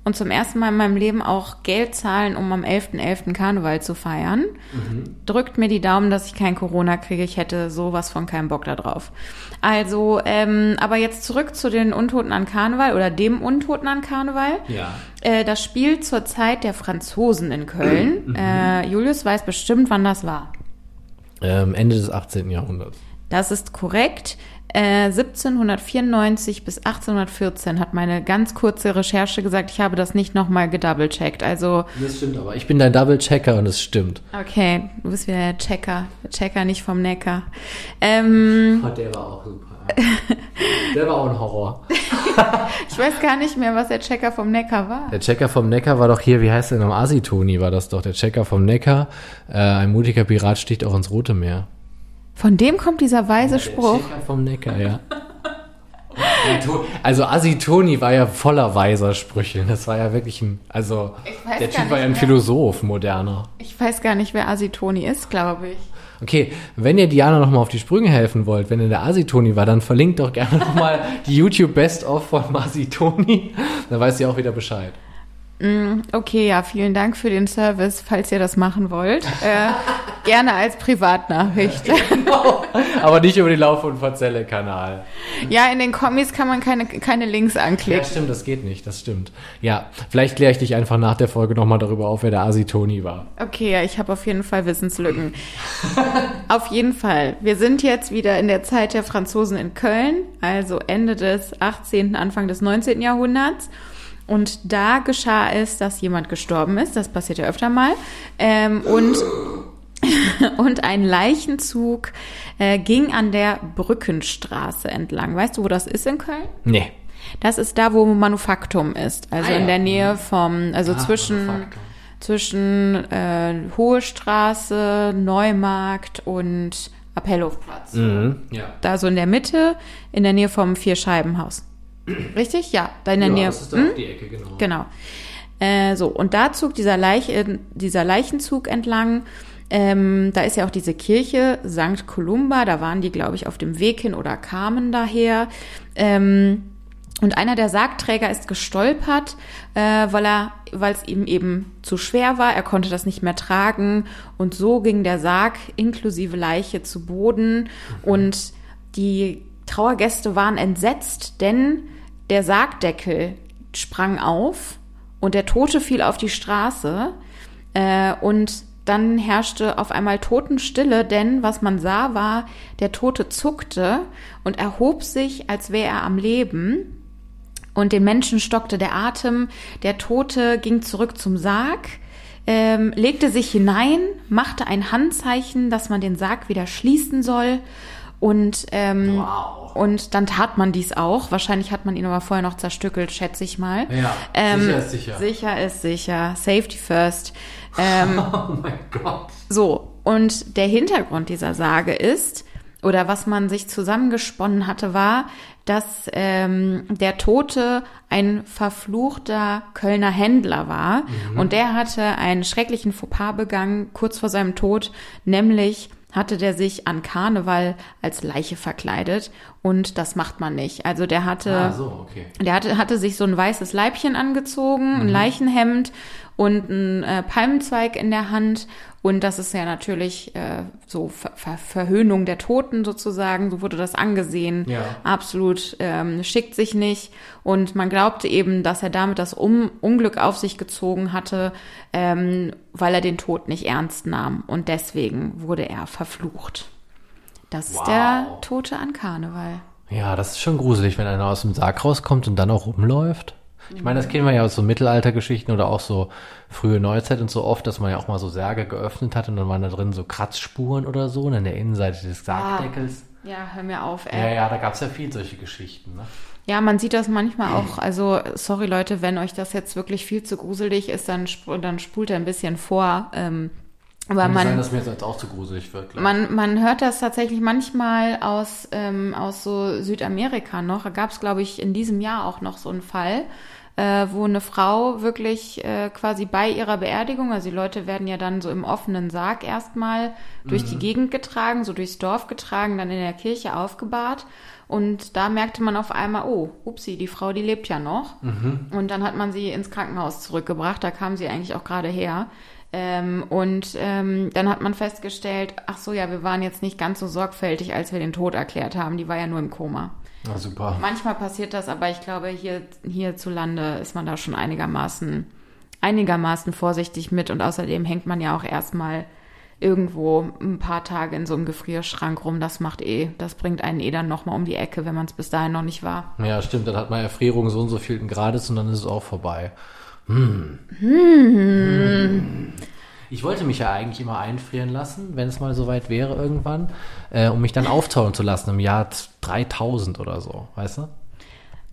C: Und zum ersten Mal in meinem Leben auch Geld zahlen, um am 11.11. Karneval zu feiern. Drückt mir die Daumen, dass ich kein Corona kriege. Ich hätte sowas von keinen Bock da drauf. Also, ähm, aber jetzt zurück zu den Untoten an Karneval oder dem Untoten an Karneval.
B: Ja.
C: Äh, das spielt zur Zeit der Franzosen in Köln. Äh, Julius weiß bestimmt, wann das war.
B: Ähm, Ende des 18. Jahrhunderts.
C: Das ist korrekt. Äh, 1794 bis 1814 hat meine ganz kurze Recherche gesagt. Ich habe das nicht nochmal gedoublecheckt. Also,
B: Das stimmt aber. Ich bin dein Double-Checker und es stimmt.
C: okay, du bist wieder der Checker. Der Checker nicht vom Neckar. Ähm,
B: Oh, der war auch super. der war auch ein Horror.
C: ich weiß gar nicht mehr, was der Checker vom Neckar war.
B: Der Checker vom Neckar war doch hier, wie heißt der noch? Asitoni war das doch. Der Checker vom Neckar. Äh, ein mutiger Pirat sticht auch ins Rote Meer.
C: Von dem kommt dieser weise Spruch.
B: Der Checker vom Neckar, ja. Also Asitoni war ja voller weiser Sprüche. Das war ja wirklich ein, also der Typ war ja ein
C: mehr.
B: Philosoph, moderner.
C: Ich weiß gar nicht, wer Asitoni ist, glaube ich.
B: Okay, wenn ihr Diana nochmal auf die Sprünge helfen wollt, wenn ihr der Asitoni war, dann verlinkt doch gerne nochmal die YouTube Best-of von Asitoni. Dann weiß ihr auch wieder Bescheid.
C: Okay, ja, vielen Dank für den Service, falls ihr das machen wollt. Äh, gerne als Privatnachricht.
B: Aber nicht über den Lauf- und Verzelle-Kanal.
C: ja, in den Kommis kann man keine, keine Links
B: Ja,
C: anklicken.
B: stimmt, das geht nicht, das stimmt. Ja, vielleicht kläre ich dich einfach nach der Folge nochmal darüber auf, wer der Asitoni war.
C: Okay, ja, ich habe auf jeden Fall Wissenslücken. auf jeden Fall. Wir sind jetzt wieder in der Zeit der Franzosen in Köln, also Ende des 18., Anfang des 19. Jahrhunderts. Und da geschah es, dass jemand gestorben ist. Das passiert ja öfter mal. Ähm, und und ein Leichenzug äh, ging an der Brückenstraße entlang. Weißt du, wo das ist in Köln?
B: Nee.
C: Das ist da, wo Manufaktum ist. Also
B: Ah, ja.
C: in der Nähe vom, also
B: Ah,
C: zwischen,
B: Manufaktum.
C: zwischen äh, Hohe Straße, Neumarkt und Appellhofplatz.
B: Mhm. Ja.
C: Da so in der Mitte, in der Nähe vom Vierscheibenhaus. Richtig? Ja, da in der
B: ja,
C: Nähe.
B: das ist da
C: Hm?
B: die Ecke, genau.
C: Genau. Äh, so, und da zog dieser, Leich, äh, dieser Leichenzug entlang. Ähm, da ist ja auch diese Kirche St. Columba, da waren die, glaube ich, auf dem Weg hin oder kamen daher. Ähm, und einer der Sargträger ist gestolpert, äh, weil er, weil es ihm eben zu schwer war. Er konnte das nicht mehr tragen und so ging der Sarg inklusive Leiche zu Boden und die Trauergäste waren entsetzt, denn der Sargdeckel sprang auf und der Tote fiel auf die Straße äh, und dann herrschte auf einmal Totenstille, denn was man sah, war, der Tote zuckte und erhob sich, als wäre er am Leben. Und den Menschen stockte der Atem. Der Tote ging zurück zum Sarg, ähm, legte sich hinein, machte ein Handzeichen, dass man den Sarg wieder schließen soll. Und, ähm,
B: Wow.
C: und dann tat man dies auch. Wahrscheinlich hat man ihn aber vorher noch zerstückelt, schätze ich mal.
B: Ja,
C: ähm,
B: sicher ist sicher.
C: Sicher ist sicher. Safety first. Ähm,
B: Oh mein Gott.
C: so, und der Hintergrund dieser Sage ist, oder was man sich zusammengesponnen hatte, war, dass ähm, der Tote ein verfluchter Kölner Händler war und der hatte einen schrecklichen Fauxpas begangen kurz vor seinem Tod, nämlich hatte der sich an Karneval als Leiche verkleidet und das macht man nicht. Also der hatte
B: Ah, so, okay.
C: der hatte, hatte sich so ein weißes Leibchen angezogen, ein Leichenhemd und ein äh, Palmenzweig in der Hand. Und das ist ja natürlich äh, so Ver Ver Verhöhnung der Toten sozusagen. So wurde das angesehen.
B: Ja.
C: Absolut ähm, schickt sich nicht. Und man glaubte eben, dass er damit das um Unglück auf sich gezogen hatte, ähm, weil er den Tod nicht ernst nahm. Und deswegen wurde er verflucht. Das ist
B: Wow.
C: der Tote an Karneval.
B: Ja, das ist schon gruselig, wenn einer aus dem Sarg rauskommt und dann auch rumläuft. Ich meine, das kennen wir ja aus so Mittelaltergeschichten oder auch so frühe Neuzeit und so oft, dass man ja auch mal so Särge geöffnet hat und dann waren da drin so Kratzspuren oder so und an der Innenseite des Sargdeckels.
C: Ja, hör mir auf, ey.
B: Ja, ja, da gab's ja viel solche Geschichten. Ne?
C: Ja, man sieht das manchmal auch. Also, sorry Leute, wenn euch das jetzt wirklich viel zu gruselig ist, dann, sp dann spult er ein bisschen vor. Ähm, aber
B: Kann sein,
C: man,
B: dass mir jetzt auch zu gruselig wird. glaub ich.
C: man, man hört das tatsächlich manchmal aus, ähm, aus so Südamerika noch. Da gab es, glaube ich, in diesem Jahr auch noch so einen Fall, äh, wo eine Frau wirklich äh, quasi bei ihrer Beerdigung, also die Leute werden ja dann so im offenen Sarg erstmal durch die Gegend getragen, so durchs Dorf getragen, dann in der Kirche aufgebahrt. Und da merkte man auf einmal, oh, upsi, die Frau, die lebt ja noch. Und dann hat man sie ins Krankenhaus zurückgebracht, da kam sie eigentlich auch gerade her. Ähm, und ähm, dann hat man festgestellt, ach so, ja, wir waren jetzt nicht ganz so sorgfältig, als wir den Tod erklärt haben. Die war ja nur im Koma.
B: Na super.
C: Manchmal passiert das, aber ich glaube, hier hierzulande ist man da schon einigermaßen, einigermaßen vorsichtig mit. Und außerdem hängt man ja auch erstmal irgendwo ein paar Tage in so einem Gefrierschrank rum. Das macht eh, das bringt einen eh dann nochmal um die Ecke, wenn man es bis dahin noch nicht war.
B: Ja, stimmt. Dann hat man Erfrierung so und so viel Grades und dann ist es auch vorbei. Hm. Ich wollte mich ja eigentlich immer einfrieren lassen, wenn es mal soweit wäre irgendwann, äh, um mich dann auftauen zu lassen im Jahr 3000 oder so, weißt du?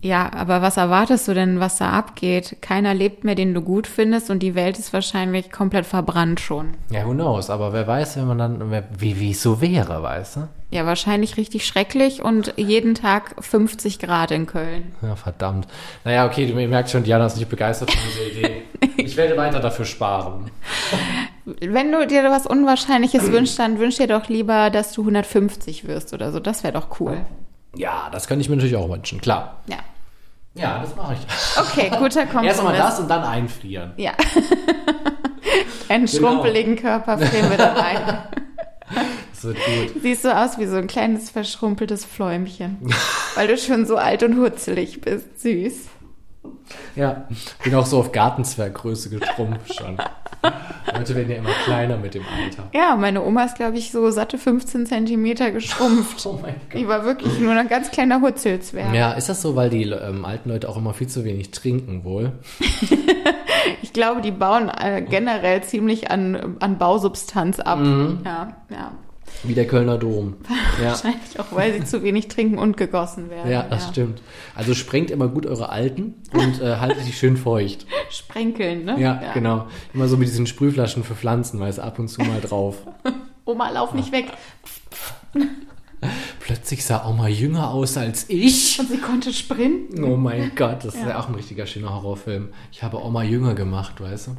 C: Ja, aber was erwartest du denn, was da abgeht? Keiner lebt mehr, den du gut findest und die Welt ist wahrscheinlich komplett verbrannt schon.
B: Ja, who knows? Aber wer weiß, wenn man dann, wie wie es so wäre, weißt du?
C: Ja, wahrscheinlich richtig schrecklich und jeden Tag 50 Grad in Köln.
B: Ja, verdammt. Naja, okay, du ihr merkt schon, Diana ist nicht begeistert von dieser Idee. Ich werde weiter dafür sparen.
C: Wenn du dir was Unwahrscheinliches wünschst, dann wünsch dir doch lieber, dass du 150 wirst oder so. Das wäre doch cool.
B: Ja, das könnte ich mir natürlich auch wünschen, klar.
C: Ja.
B: Ja, das mache ich.
C: Okay, guter Kompromiss.
B: Erst einmal das und dann einfrieren.
C: Ja. Einen
B: Genau.
C: schrumpeligen Körper frieren wir dann ein.
B: Das wird gut.
C: Siehst so aus wie so ein kleines verschrumpeltes Fläumchen. Weil du schon so alt und hutzelig bist. Süß.
B: Ja, bin auch so auf Gartenzwerggröße geschrumpft schon. Leute werden ja immer kleiner mit dem Alter.
C: Ja, meine Oma ist, glaube ich, so satte 15 Zentimeter geschrumpft.
B: Oh mein Gott.
C: Die war wirklich nur ein ganz kleiner Hutzelzwerg.
B: Ja, ist das so, weil die ähm, alten Leute auch immer viel zu wenig trinken wohl?
C: Ich glaube, die bauen äh, generell ziemlich an, an Bausubstanz ab.
B: Mhm.
C: Ja, ja.
B: Wie der Kölner Dom. Ja,
C: Wahrscheinlich auch, weil sie zu wenig trinken und gegossen werden.
B: ja das stimmt. Also sprengt immer gut eure Alten und äh, haltet die schön feucht.
C: Sprenkeln, ne?
B: Ja, genau. Immer so mit diesen Sprühflaschen für Pflanzen, weil es ab und zu mal drauf.
C: Oma, lauf nicht weg.
B: Plötzlich sah Oma jünger aus als ich.
C: Und sie konnte sprinten.
B: Oh mein Gott, das ist ja
C: Ja.
B: auch ein richtiger schöner Horrorfilm. Ich habe Oma jünger gemacht, weißt du?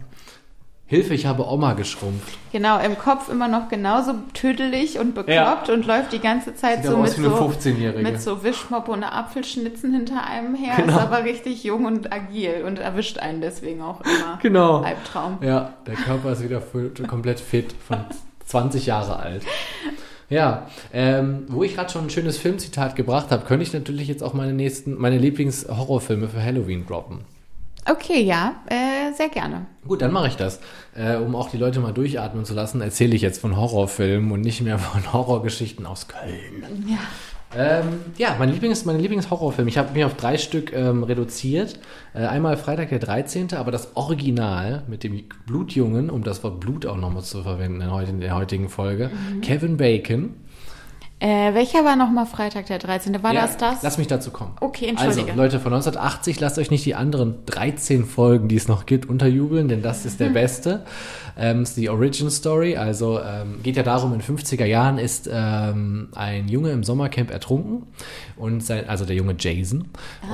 B: Hilfe, ich habe Oma geschrumpft.
C: Genau, im Kopf immer noch genauso tüdelig und bekloppt und läuft die ganze Zeit
B: Sieht
C: so mit so,
B: 15-Jährige.
C: mit so Wischmopp und Apfelschnitzen hinter einem her.
B: Genau.
C: Ist aber richtig jung und agil und erwischt einen deswegen auch immer.
B: Genau.
C: Albtraum.
B: Ja, der Körper ist wieder voll, komplett fit, von 20 Jahre alt. Ja, ähm, wo ich gerade schon ein schönes Filmzitat gebracht habe, könnte ich natürlich jetzt auch meine nächsten, meine Lieblings-Horrorfilme für Halloween droppen.
C: Okay, ja, äh, sehr gerne.
B: Gut, dann mache ich das. Äh, um auch die Leute mal durchatmen zu lassen, erzähle ich jetzt von Horrorfilmen und nicht mehr von Horrorgeschichten aus Köln.
C: Ja.
B: Ähm, ja, mein Lieblings, meine Lieblingshorrorfilm. Ich habe mich auf drei Stück ähm, reduziert. Äh, einmal Freitag der 13., aber das Original mit dem Blutjungen, um das Wort Blut auch nochmal zu verwenden in, der heutigen Folge. Kevin Bacon.
C: Äh, welcher war nochmal Freitag der 13.? War
B: Ja,
C: das das?
B: Lass mich dazu kommen.
C: Okay, entschuldige.
B: Also, Leute, von 1980 lasst euch nicht die anderen 13 Folgen, die es noch gibt, unterjubeln, denn das ist der beste. Ähm, ist die Origin Story. Also ähm, geht ja darum, in 50er Jahren ist ähm, ein Junge im Sommercamp ertrunken. Und sein, also der Junge Jason.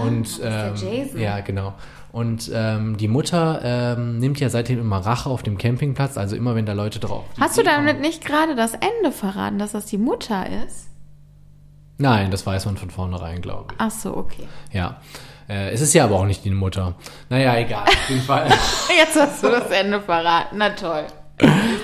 B: und,
C: das ist der
B: ähm,
C: Jason.
B: Ja, genau. Und ähm, die Mutter ähm, nimmt ja seitdem immer Rache auf dem Campingplatz, also immer wenn da Leute drauf.
C: Hast du damit nicht gerade das Ende verraten, dass das die Mutter ist?
B: Nein, das weiß man von vornherein, glaube ich.
C: Ach so, okay.
B: Ja. Äh, es ist ja aber auch nicht die Mutter. Naja, egal. Auf jeden Fall.
C: Jetzt hast du das Ende verraten. Na toll.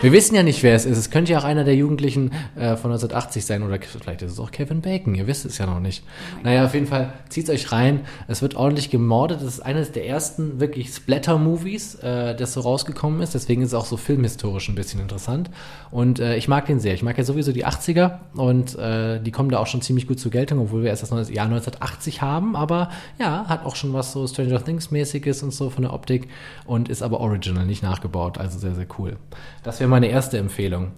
B: Wir wissen ja nicht, wer es ist. Es könnte ja auch einer der Jugendlichen äh, von 1980 sein oder vielleicht ist es auch Kevin Bacon. Ihr wisst es ja noch nicht. Naja, auf jeden Fall zieht euch rein. Es wird ordentlich gemordet. Das ist eines der ersten wirklich Splatter-Movies, äh, das so rausgekommen ist. Deswegen ist es auch so filmhistorisch ein bisschen interessant. Und äh, ich mag den sehr. Ich mag ja sowieso die 80er und äh, die kommen da auch schon ziemlich gut zur Geltung, obwohl wir erst das Jahr 1980 haben. Aber ja, hat auch schon was so Stranger Things-mäßiges und so von der Optik und ist aber original, nicht nachgebaut. Also sehr, sehr cool. Das wäre meine erste Empfehlung.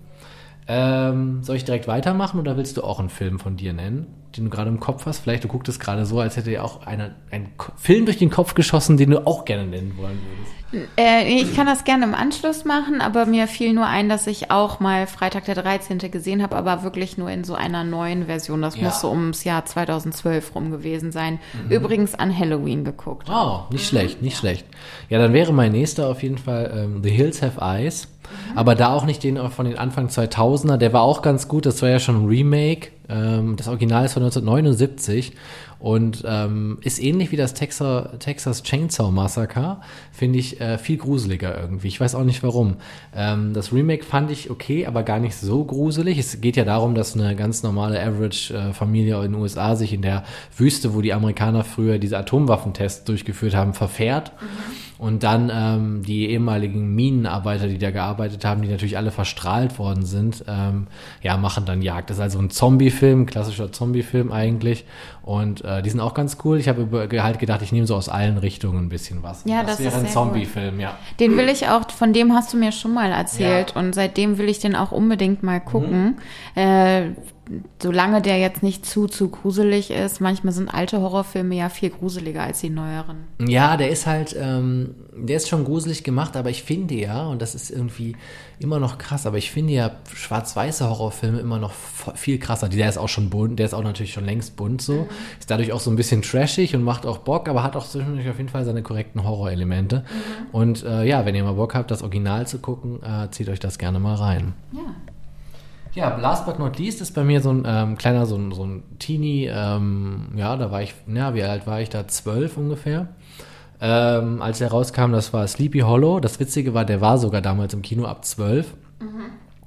B: Ähm, soll ich direkt weitermachen oder willst du auch einen Film von dir nennen, den du gerade im Kopf hast? Vielleicht du guckst es gerade so, als hätte dir auch einer einen Film durch den Kopf geschossen, den du auch gerne nennen wollen würdest.
C: Äh, ich kann das gerne im Anschluss machen, aber mir fiel nur ein, dass ich auch mal Freitag der 13. gesehen habe, aber wirklich nur in so einer neuen Version. Das
B: Ja.
C: muss so ums Jahr 2012 rum gewesen sein. Übrigens an Halloween geguckt.
B: Oh, nicht schlecht, nicht schlecht. Ja, dann wäre mein nächster auf jeden Fall ähm, The Hills Have Eyes. Aber da auch nicht den von den Anfang 2000er. Der war auch ganz gut. Das war ja schon ein Remake. Ähm, das Original ist von 1979 und ähm, ist ähnlich wie das Texas, Texas Chainsaw Massacre. Finde ich äh, viel gruseliger irgendwie. Ich weiß auch nicht warum. Ähm, das Remake fand ich okay, aber gar nicht so gruselig. Es geht ja darum, dass eine ganz normale Average-Familie in den USA sich in der Wüste, wo die Amerikaner früher diese Atomwaffentests durchgeführt haben, verfährt. Und dann ähm, die ehemaligen Minenarbeiter, die da gearbeitet haben, die natürlich alle verstrahlt worden sind, ähm, ja, machen dann Jagd. Das ist also ein Zombie-Film, ein klassischer Zombie-Film eigentlich. Und äh, die sind auch ganz cool. Ich habe halt gedacht, ich nehme so aus allen Richtungen ein bisschen was.
C: Ja,
B: das
C: das
B: wäre
C: ist
B: ein Zombie-Film, ja.
C: Den will ich auch, von dem hast du mir schon mal erzählt
B: Ja.
C: und seitdem will ich den auch unbedingt mal gucken. Äh, solange der jetzt nicht zu, zu gruselig ist. Manchmal sind alte Horrorfilme ja viel gruseliger als die neueren.
B: Ja, der ist halt, ähm, der ist schon gruselig gemacht, aber ich finde ja, und das ist irgendwie immer noch krass, aber ich finde ja schwarz-weiße Horrorfilme immer noch viel krasser. Der ist auch schon bunt, der ist auch natürlich schon längst bunt so. Ist dadurch auch so ein bisschen trashig und macht auch Bock, aber hat auch zwischendurch auf jeden Fall seine korrekten Horrorelemente. Und äh, ja, wenn ihr mal Bock habt, das Original zu gucken, äh, zieht euch das gerne mal rein.
C: Ja.
B: Ja, last but not least ist bei mir so ein ähm, kleiner, so ein, so ein Teenie, ähm, ja, da war ich, ja, wie alt war ich da? Zwölf ungefähr. Ähm, als er rauskam, das war Sleepy Hollow. Das Witzige war, der war sogar damals im Kino ab zwölf.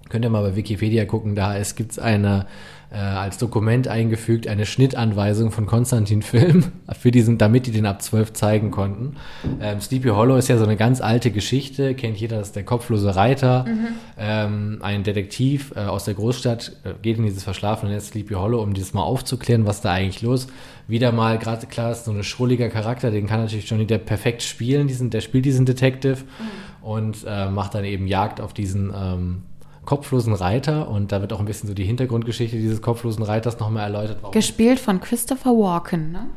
B: Könnt ihr mal bei Wikipedia gucken, da es gibt eine äh, als Dokument eingefügt eine Schnittanweisung von Konstantin Film für diesen, damit die den ab 12 zeigen konnten. Ähm, Sleepy Hollow ist ja so eine ganz alte Geschichte, kennt jeder, das ist der kopflose Reiter. Ähm, ein Detektiv äh, aus der Großstadt äh, geht in dieses verschlafene Netz Sleepy Hollow, um dieses mal aufzuklären, was da eigentlich los. Wieder mal, gerade klar, ist so ein schrulliger Charakter, den kann natürlich Johnny Depp perfekt spielen, diesen, der spielt diesen Detective und äh, macht dann eben Jagd auf diesen ähm, kopflosen Reiter und da wird auch ein bisschen so die Hintergrundgeschichte dieses kopflosen Reiters nochmal erläutert.
C: Gespielt von Christopher Walken, ne?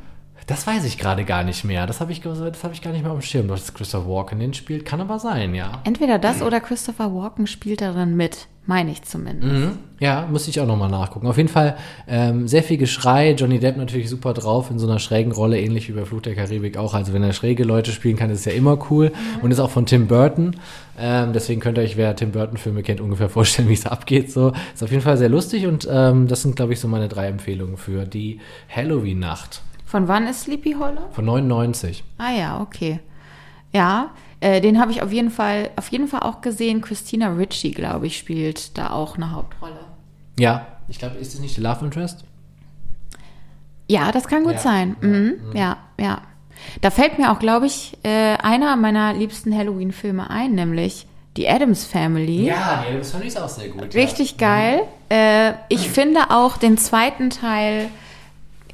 B: Das weiß ich gerade gar nicht mehr. Das habe ich, das hab ich gar nicht mehr auf dem Schirm, dass Christopher Walken den spielt. Kann aber sein, ja.
C: Entweder das oder Christopher Walken spielt darin mit. Meine ich zumindest.
B: Mhm. Ja, müsste ich auch nochmal nachgucken. Auf jeden Fall ähm, sehr viel Geschrei. Johnny Depp natürlich super drauf in so einer schrägen Rolle, ähnlich wie bei Fluch der Karibik auch. Also wenn er schräge Leute spielen kann, ist es ja immer cool. Und ist auch von Tim Burton. Ähm, deswegen könnt ihr euch, wer Tim Burton-Filme kennt, ungefähr vorstellen, wie es abgeht. So Ist auf jeden Fall sehr lustig und ähm, das sind, glaube ich, so meine drei Empfehlungen für die Halloween-Nacht
C: Von wann ist Sleepy Hollow?
B: von 99.
C: Ah ja, okay. Ja, äh, den habe ich auf jeden Fall, auf jeden Fall auch gesehen. Christina Ritchie, glaube ich, spielt da auch eine Hauptrolle.
B: Ja, ich glaube, ist es nicht The Love Interest?
C: Ja, das kann gut
B: Ja.
C: sein. Mhm. Ja, ja. Da fällt mir auch, glaube ich, äh, einer meiner liebsten Halloween-Filme ein, nämlich die Adams Family.
B: Ja, nee, das fand ich auch sehr gut.
C: Richtig geil. Äh, ich finde auch den zweiten Teil,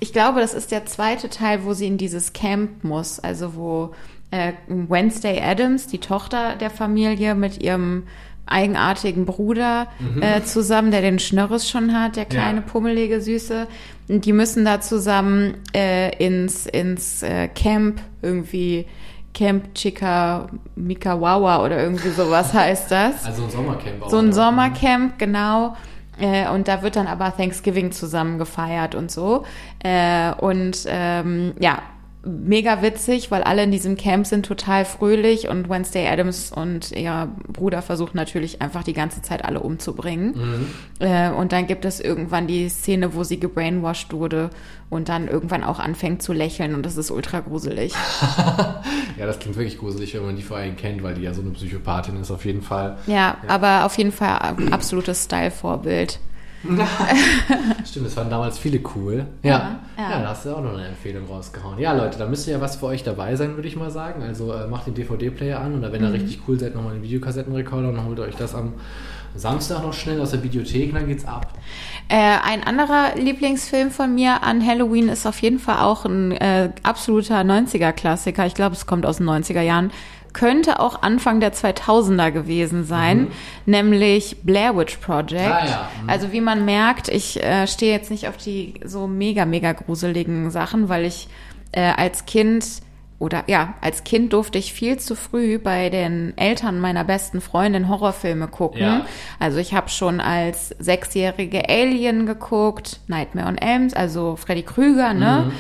C: ich glaube, das ist der zweite Teil, wo sie in dieses Camp muss, also wo äh, Wednesday Adams, die Tochter der Familie, mit ihrem eigenartigen Bruder äh, zusammen, der den Schnörres schon hat, der kleine,
B: Ja.
C: pummelige, süße. Und die müssen da zusammen äh, ins, ins äh, Camp irgendwie, Camp Chica Mikawawa oder irgendwie sowas heißt das.
B: Also ein Sommercamp auch.
C: So ein? Sommercamp, genau. Äh, und da wird dann aber Thanksgiving zusammen gefeiert und so. Äh, und ähm, ja, mega witzig, weil alle in diesem Camp sind total fröhlich und Wednesday Adams und ihr Bruder versucht natürlich einfach die ganze Zeit alle umzubringen. Äh, und dann gibt es irgendwann die Szene, wo sie gebrainwashed wurde und dann irgendwann auch anfängt zu lächeln und das ist ultra gruselig.
B: Ja, das klingt wirklich gruselig, wenn man die vor allem kennt, weil die ja so eine Psychopathin ist auf jeden Fall.
C: Ja, aber auf jeden Fall absolutes Style-Vorbild.
B: Stimmt, es waren damals viele cool. Ja,
C: Ja,
B: ja.
C: ja.
B: da hast du auch noch eine Empfehlung rausgehauen. Ja, Leute, da müsste ja was für euch dabei sein, würde ich mal sagen. Also äh, macht den DVD-Player an oder wenn ihr richtig cool seid, nochmal den Videokassettenrekorder und holt euch das am Samstag noch schnell aus der Videothek und dann geht's ab.
C: Äh, ein anderer Lieblingsfilm von mir an Halloween ist auf jeden Fall auch ein äh, absoluter 90er-Klassiker. Ich glaube, es kommt aus den 90er Jahren. Könnte auch Anfang der 2000er gewesen sein, nämlich Blair Witch Project.
B: Ah, ja. Mhm.
C: Also wie man merkt, ich äh, stehe jetzt nicht auf die so mega, mega gruseligen Sachen, weil ich äh, als Kind oder ja, als Kind durfte ich viel zu früh bei den Eltern meiner besten Freundin Horrorfilme gucken.
B: Ja.
C: Also ich habe schon als sechsjährige Alien geguckt, Nightmare on Elm, also Freddy Krüger, ne?
B: Mhm.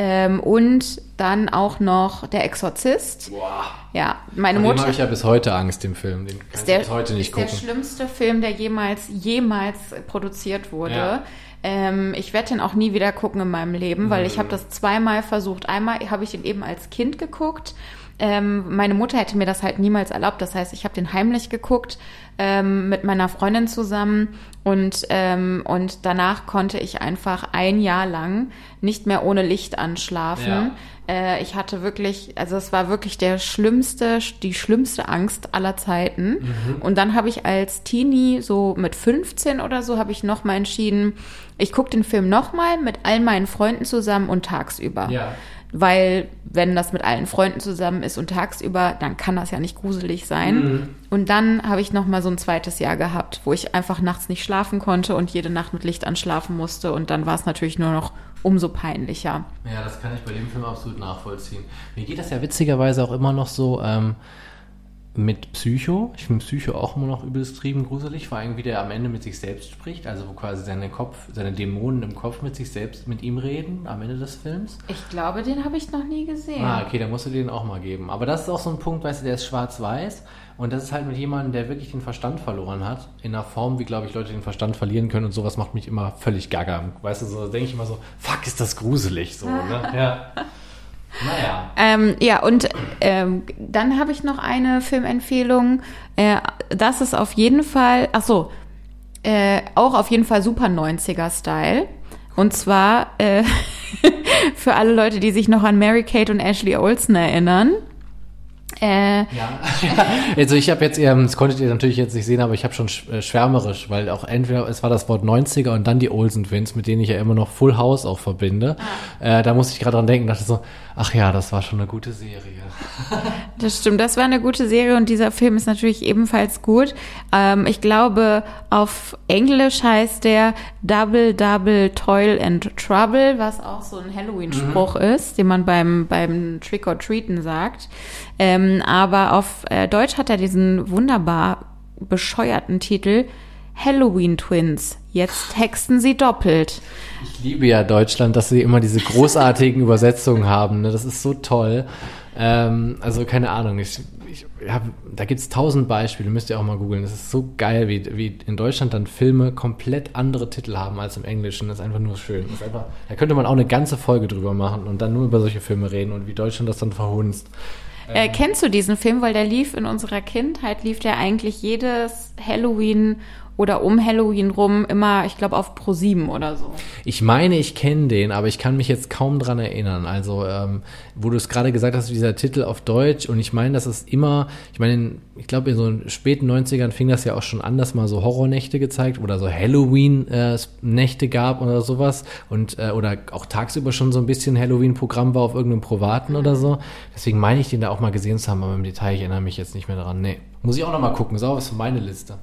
C: Ähm, und dann auch noch Der Exorzist.
B: Boah.
C: Ja, meine Mutter
B: habe ich ja bis heute Angst, dem Film. Den kann ich
C: ist der,
B: bis heute nicht
C: ist
B: gucken.
C: der schlimmste Film, der jemals, jemals produziert wurde.
B: Ja.
C: Ähm, ich werde den auch nie wieder gucken in meinem Leben, weil ich habe das zweimal versucht. Einmal habe ich den eben als Kind geguckt. Ähm, meine Mutter hätte mir das halt niemals erlaubt. Das heißt, ich habe den heimlich geguckt ähm, mit meiner Freundin zusammen und ähm, und danach konnte ich einfach ein Jahr lang nicht mehr ohne Licht anschlafen. Äh, ich hatte wirklich, also es war wirklich der schlimmste, die schlimmste Angst aller Zeiten. Und dann habe ich als Teenie, so mit 15 oder so, habe ich nochmal entschieden, ich gucke den Film nochmal mit all meinen Freunden zusammen und tagsüber.
B: Ja.
C: Weil, wenn das mit allen Freunden zusammen ist und tagsüber, dann kann das ja nicht gruselig sein. Und dann habe ich nochmal so ein zweites Jahr gehabt, wo ich einfach nachts nicht schlafen konnte und jede Nacht mit Licht anschlafen musste. Und dann war es natürlich nur noch umso peinlicher.
B: Ja, das kann ich bei dem Film absolut nachvollziehen. Mir geht das ja witzigerweise auch immer noch so ähm, mit Psycho. Ich finde Psycho auch immer noch übelst trieben gruselig, vor allem wie der am Ende mit sich selbst spricht, also wo quasi seine Kopf, seine Dämonen im Kopf mit sich selbst, mit ihm reden am Ende des Films.
C: Ich glaube, den habe ich noch nie gesehen.
B: Ah, okay, dann musst du den auch mal geben. Aber das ist auch so ein Punkt, weißt du, der ist schwarz-weiß und das ist halt mit jemandem, der wirklich den Verstand verloren hat, in einer Form, wie, glaube ich, Leute den Verstand verlieren können und sowas macht mich immer völlig gaga. Weißt du, so denke ich immer so, fuck, ist das gruselig so, ne? Ja.
C: Ähm, ja, und ähm, dann habe ich noch eine Filmempfehlung. Äh, das ist auf jeden Fall, ach so, äh, auch auf jeden Fall super 90er-Style. Und zwar äh, für alle Leute, die sich noch an Mary Kate und Ashley Olsen erinnern. Äh,
B: Ja, also ich habe jetzt, das konntet ihr natürlich jetzt nicht sehen, aber ich habe schon sch- äh, schwärmerisch, weil auch entweder es war das Wort 90er und dann die Olsen Twins, mit denen ich ja immer noch Full House auch verbinde. Äh, da musste ich gerade dran denken, dachte so, ach ja, das war schon eine gute Serie.
C: Das stimmt, das war eine gute Serie und dieser Film ist natürlich ebenfalls gut. Ähm, ich glaube, auf Englisch heißt der Double Double Toil and Trouble, was auch so ein Halloween-Spruch ist, den man beim, beim Trick or Treaten sagt. Ähm, aber auf äh, Deutsch hat er diesen wunderbar bescheuerten Titel Halloween Twins. Jetzt texten sie doppelt.
B: Ich liebe ja Deutschland, dass sie immer diese großartigen Übersetzungen haben. Ne? Das ist so toll. Ähm, also keine Ahnung. Ich, ich hab, da gibt's tausend Beispiele. Müsst ihr auch mal googeln. Das ist so geil, wie, wie in Deutschland dann Filme komplett andere Titel haben als im Englischen. Das ist einfach nur schön. Einfach, da könnte man auch eine ganze Folge drüber machen und dann nur über solche Filme reden und wie Deutschland das dann verhunzt.
C: Äh, kennst du diesen Film? Weil der lief in unserer Kindheit, lief der eigentlich jedes Halloween oder um Halloween rum immer, ich glaube, auf Pro 7 oder so.
B: Ich meine, ich kenne den, aber ich kann mich jetzt kaum dran erinnern. Also, ähm, wo du es gerade gesagt hast, dieser Titel auf Deutsch und ich meine, das ist immer, ich meine, ich glaube, in so späten 90ern fing das ja auch schon an, dass mal so Horrornächte gezeigt oder so Halloween-Nächte gab oder sowas und äh, oder auch tagsüber schon so ein bisschen Halloween-Programm war auf irgendeinem Privaten oder so. Deswegen meine ich, den da auch mal gesehen zu haben, aber im Detail ich erinnere mich jetzt nicht mehr daran. Nee. Muss ich auch noch mal gucken. Ist was für meine Liste.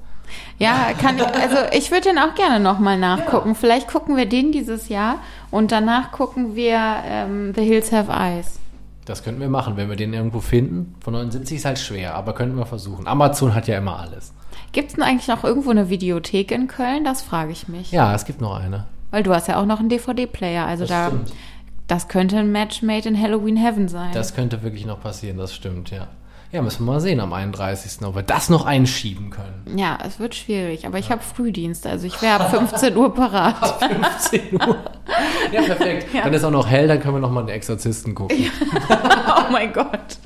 C: Ja, kann ich, also ich würde den auch gerne nochmal nachgucken. Ja. Vielleicht gucken wir den dieses Jahr und danach gucken wir ähm, The Hills Have Eyes.
B: Das könnten wir machen, wenn wir den irgendwo finden. Von 79 ist halt schwer, aber könnten wir versuchen. Amazon hat ja immer alles.
C: Gibt es denn eigentlich noch irgendwo eine Videothek in Köln? Das frage ich mich.
B: Ja, es gibt noch eine.
C: Weil du hast ja auch noch einen DVD-Player. Also das da, stimmt. das könnte ein Match made in Halloween Heaven sein.
B: Das könnte wirklich noch passieren, das stimmt, ja. Ja, müssen wir mal sehen am 31. ob wir das noch einschieben können.
C: Ja, es wird schwierig, aber ich ja. habe Frühdienst, also ich wäre ab 15 Uhr parat.
B: Ab 15 Uhr. Ja, perfekt. Ja. Dann ist auch noch hell, dann können wir noch mal den Exorzisten gucken. Ja.
C: oh mein Gott.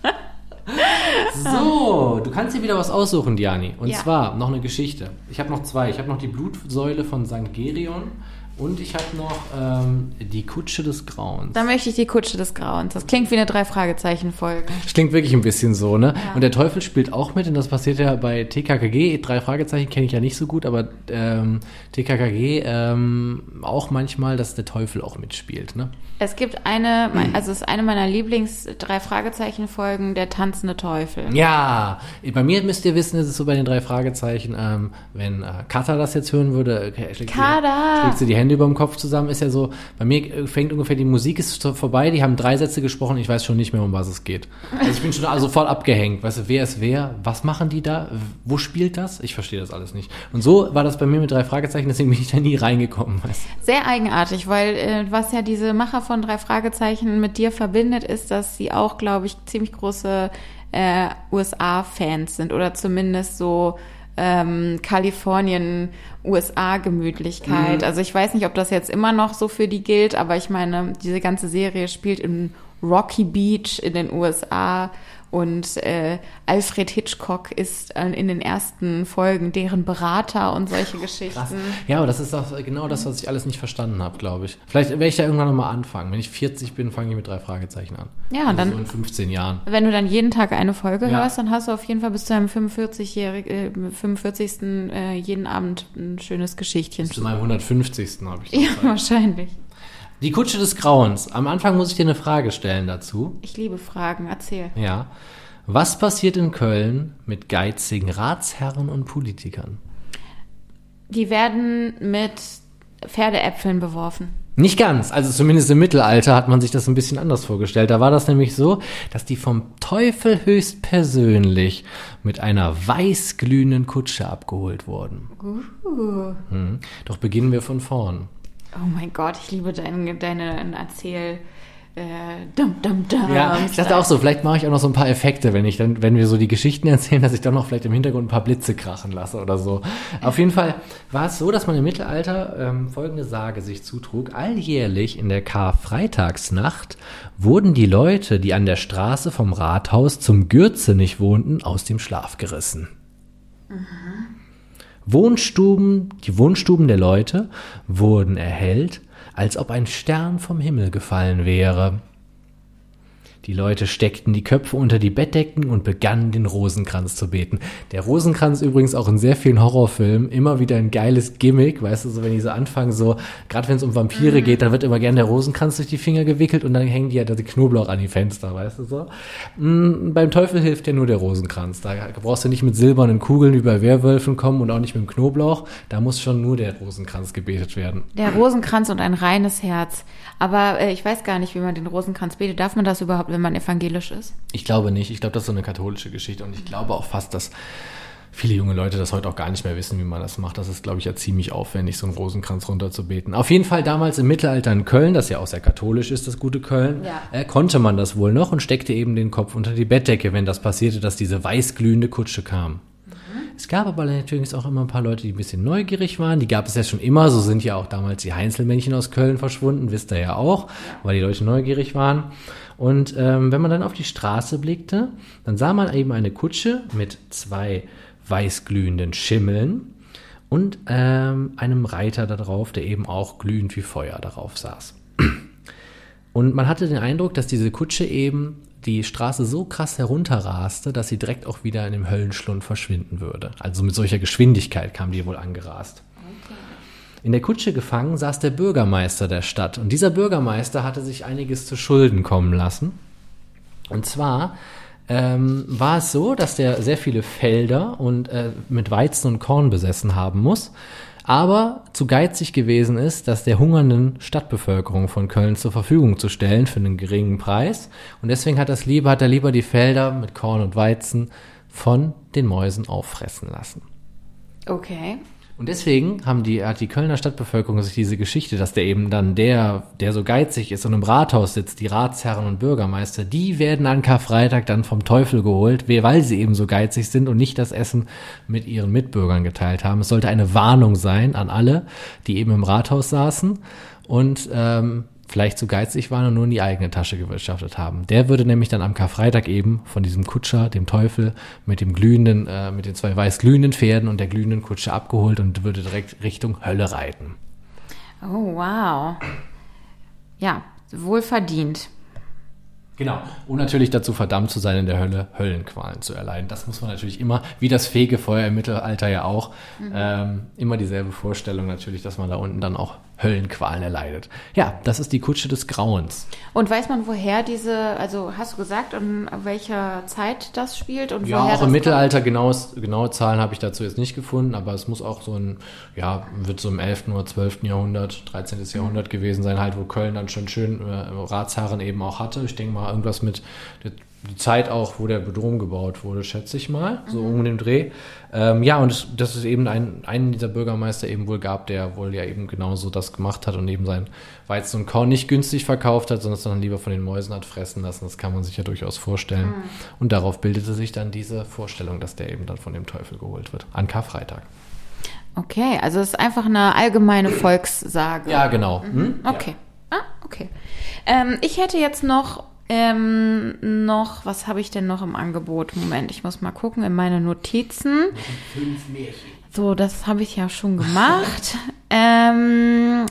B: So, du kannst dir wieder was aussuchen, Diani. Und zwar noch eine Geschichte. Ich habe noch zwei. Ich habe noch die Blutsäule von St. Gerion und ich habe noch ähm, die Kutsche des Grauens.
C: Da möchte ich die Kutsche des Grauens. Das klingt wie eine Drei-Fragezeichen-Folge.
B: Das klingt wirklich ein bisschen so, ne? Ja. Und der Teufel spielt auch mit und das passiert ja bei TKKG. Drei Fragezeichen kenne ich ja nicht so gut, aber ähm, TKKG ähm, auch manchmal, dass der Teufel auch mitspielt, ne?
C: Es gibt eine, also es ist eine meiner Lieblings-Drei-Fragezeichen-Folgen, der tanzende Teufel.
B: Ja, bei mir müsst ihr wissen, ist es so bei den drei Fragezeichen, ähm, wenn äh, Kata das jetzt hören würde, okay, schlägt, Kada. Sie, schlägt sie die Hände über dem Kopf zusammen, ist ja so, bei mir fängt ungefähr die Musik ist vorbei, die haben drei Sätze gesprochen, ich weiß schon nicht mehr, um was es geht. Also ich bin schon also voll abgehängt, weißt du, wer ist wer, was machen die da, wo spielt das? Ich verstehe das alles nicht. Und so war das bei mir mit drei Fragezeichen, deswegen bin ich da nie reingekommen. Weißt
C: du? Sehr eigenartig, weil äh, was ja diese Macher von drei Fragezeichen mit dir verbindet, ist, dass sie auch, glaube ich, ziemlich große äh, USA-Fans sind oder zumindest so ähm, Kalifornien, USA-Gemütlichkeit. Mhm. Also ich weiß nicht, ob das jetzt immer noch so für die gilt, aber ich meine, diese ganze Serie spielt in Rocky Beach in den USA und äh, Alfred Hitchcock ist äh, in den ersten Folgen deren Berater und solche Geschichten. Krass.
B: Ja, aber das ist auch genau das, was ich alles nicht verstanden habe, glaube ich. Vielleicht werde ich da irgendwann nochmal anfangen. Wenn ich 40 bin, fange ich mit drei Fragezeichen an.
C: Ja, also dann.
B: So in 15 Jahren.
C: Wenn du dann jeden Tag eine Folge ja. hörst, dann hast du auf jeden Fall bis zu deinem 45-jährigen, äh, 45. Äh, jeden Abend ein schönes Geschichtchen. Bis
B: zu meinem 150. habe ich.
C: Ja, Zeit. wahrscheinlich.
B: Die Kutsche des Grauens. Am Anfang muss ich dir eine Frage stellen dazu.
C: Ich liebe Fragen, erzähl.
B: Ja. Was passiert in Köln mit geizigen Ratsherren und Politikern?
C: Die werden mit Pferdeäpfeln beworfen.
B: Nicht ganz, also zumindest im Mittelalter hat man sich das ein bisschen anders vorgestellt. Da war das nämlich so, dass die vom Teufel höchst persönlich mit einer weißglühenden Kutsche abgeholt wurden. Uh. Hm. Doch beginnen wir von vorn.
C: Oh mein Gott, ich liebe deine, deine Erzähl. Äh, dum, dum, dum,
B: ja, ich dachte auch so, vielleicht mache ich auch noch so ein paar Effekte, wenn ich dann, wenn wir so die Geschichten erzählen, dass ich dann noch vielleicht im Hintergrund ein paar Blitze krachen lasse oder so. Auf jeden Fall war es so, dass man im Mittelalter ähm, folgende Sage sich zutrug. Alljährlich in der Karfreitagsnacht wurden die Leute, die an der Straße vom Rathaus zum Gürzenich wohnten, aus dem Schlaf gerissen. Mhm. Wohnstuben, die Wohnstuben der Leute wurden erhellt, als ob ein Stern vom Himmel gefallen wäre. Die Leute steckten die Köpfe unter die Bettdecken und begannen den Rosenkranz zu beten. Der Rosenkranz übrigens auch in sehr vielen Horrorfilmen immer wieder ein geiles Gimmick, weißt du, so wenn die so anfangen, so, gerade wenn es um Vampire mhm. geht, dann wird immer gern der Rosenkranz durch die Finger gewickelt und dann hängen die ja die Knoblauch an die Fenster, weißt du so. Mhm, beim Teufel hilft ja nur der Rosenkranz. Da brauchst du nicht mit silbernen Kugeln wie bei Werwölfen kommen und auch nicht mit dem Knoblauch. Da muss schon nur der Rosenkranz gebetet werden.
C: Der Rosenkranz und ein reines Herz. Aber äh, ich weiß gar nicht, wie man den Rosenkranz betet. Darf man das überhaupt, wenn man evangelisch ist?
B: Ich glaube nicht. Ich glaube, das ist so eine katholische Geschichte. Und ich glaube auch fast, dass viele junge Leute das heute auch gar nicht mehr wissen, wie man das macht. Das ist, glaube ich, ja ziemlich aufwendig, so einen Rosenkranz runterzubeten. Auf jeden Fall damals im Mittelalter in Köln, das ja auch sehr katholisch ist, das gute Köln, ja. äh, konnte man das wohl noch und steckte eben den Kopf unter die Bettdecke, wenn das passierte, dass diese weißglühende Kutsche kam. Es gab aber natürlich auch immer ein paar Leute, die ein bisschen neugierig waren. Die gab es ja schon immer. So sind ja auch damals die Heinzelmännchen aus Köln verschwunden, wisst ihr ja auch, weil die Leute neugierig waren. Und ähm, wenn man dann auf die Straße blickte, dann sah man eben eine Kutsche mit zwei weißglühenden Schimmeln und ähm, einem Reiter darauf, der eben auch glühend wie Feuer darauf saß. Und man hatte den Eindruck, dass diese Kutsche eben die Straße so krass herunterraste, dass sie direkt auch wieder in dem Höllenschlund verschwinden würde. Also mit solcher Geschwindigkeit kam die wohl angerast. In der Kutsche gefangen saß der Bürgermeister der Stadt. Und dieser Bürgermeister hatte sich einiges zu Schulden kommen lassen. Und zwar ähm, war es so, dass der sehr viele Felder und äh, mit Weizen und Korn besessen haben muss, aber zu geizig gewesen ist, das der hungernden Stadtbevölkerung von Köln zur Verfügung zu stellen für einen geringen Preis. Und deswegen hat, das lieber, hat er lieber die Felder mit Korn und Weizen von den Mäusen auffressen lassen.
C: Okay.
B: Und deswegen haben die, hat die Kölner Stadtbevölkerung sich diese Geschichte, dass der eben dann der, der so geizig ist und im Rathaus sitzt, die Ratsherren und Bürgermeister, die werden an Karfreitag dann vom Teufel geholt, weil sie eben so geizig sind und nicht das Essen mit ihren Mitbürgern geteilt haben. Es sollte eine Warnung sein an alle, die eben im Rathaus saßen und ähm, vielleicht zu geizig waren und nur in die eigene Tasche gewirtschaftet haben. Der würde nämlich dann am Karfreitag eben von diesem Kutscher, dem Teufel, mit dem glühenden, äh, mit den zwei weiß glühenden Pferden und der glühenden Kutsche abgeholt und würde direkt Richtung Hölle reiten.
C: Oh, wow. Ja, wohl verdient.
B: Genau. Und natürlich dazu verdammt zu sein, in der Hölle Höllenqualen zu erleiden. Das muss man natürlich immer, wie das Fegefeuer im Mittelalter ja auch, mhm. ähm, immer dieselbe Vorstellung natürlich, dass man da unten dann auch Höllenqualen erleidet. Ja, das ist die Kutsche des Grauens.
C: Und weiß man, woher diese, also hast du gesagt, in welcher Zeit das spielt? Und
B: ja, auch im Mittelalter, genaues, genaue Zahlen habe ich dazu jetzt nicht gefunden, aber es muss auch so ein, ja, wird so im 11. oder 12. Jahrhundert, 13. Mhm. Jahrhundert gewesen sein, halt, wo Köln dann schon schön äh, Ratsherren eben auch hatte. Ich denke mal, irgendwas mit die Zeit auch, wo der Dom gebaut wurde, schätze ich mal, so mhm. um den Dreh. Ähm, ja, und das ist eben ein, einen dieser Bürgermeister eben wohl gab, der wohl ja eben genauso das gemacht hat und eben sein Weizen und Korn nicht günstig verkauft hat, sondern es dann lieber von den Mäusen hat fressen lassen. Das kann man sich ja durchaus vorstellen. Mhm. Und darauf bildete sich dann diese Vorstellung, dass der eben dann von dem Teufel geholt wird. An Karfreitag.
C: Okay, also es ist einfach eine allgemeine Volkssage.
B: Ja, genau.
C: Mhm. Hm? Okay. Ja. Ah, okay. Ähm, ich hätte jetzt noch ähm, noch, was habe ich denn noch im Angebot? Moment, ich muss mal gucken in meine Notizen. Fünf Märchen. So, das habe ich ja schon gemacht. ähm,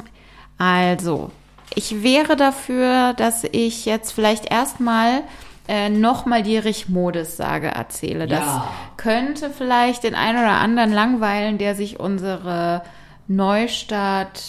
C: also, ich wäre dafür, dass ich jetzt vielleicht erstmal äh, nochmal die Richmodes-Sage erzähle. Das ja. könnte vielleicht den einen oder anderen langweilen, der sich unsere Neustadt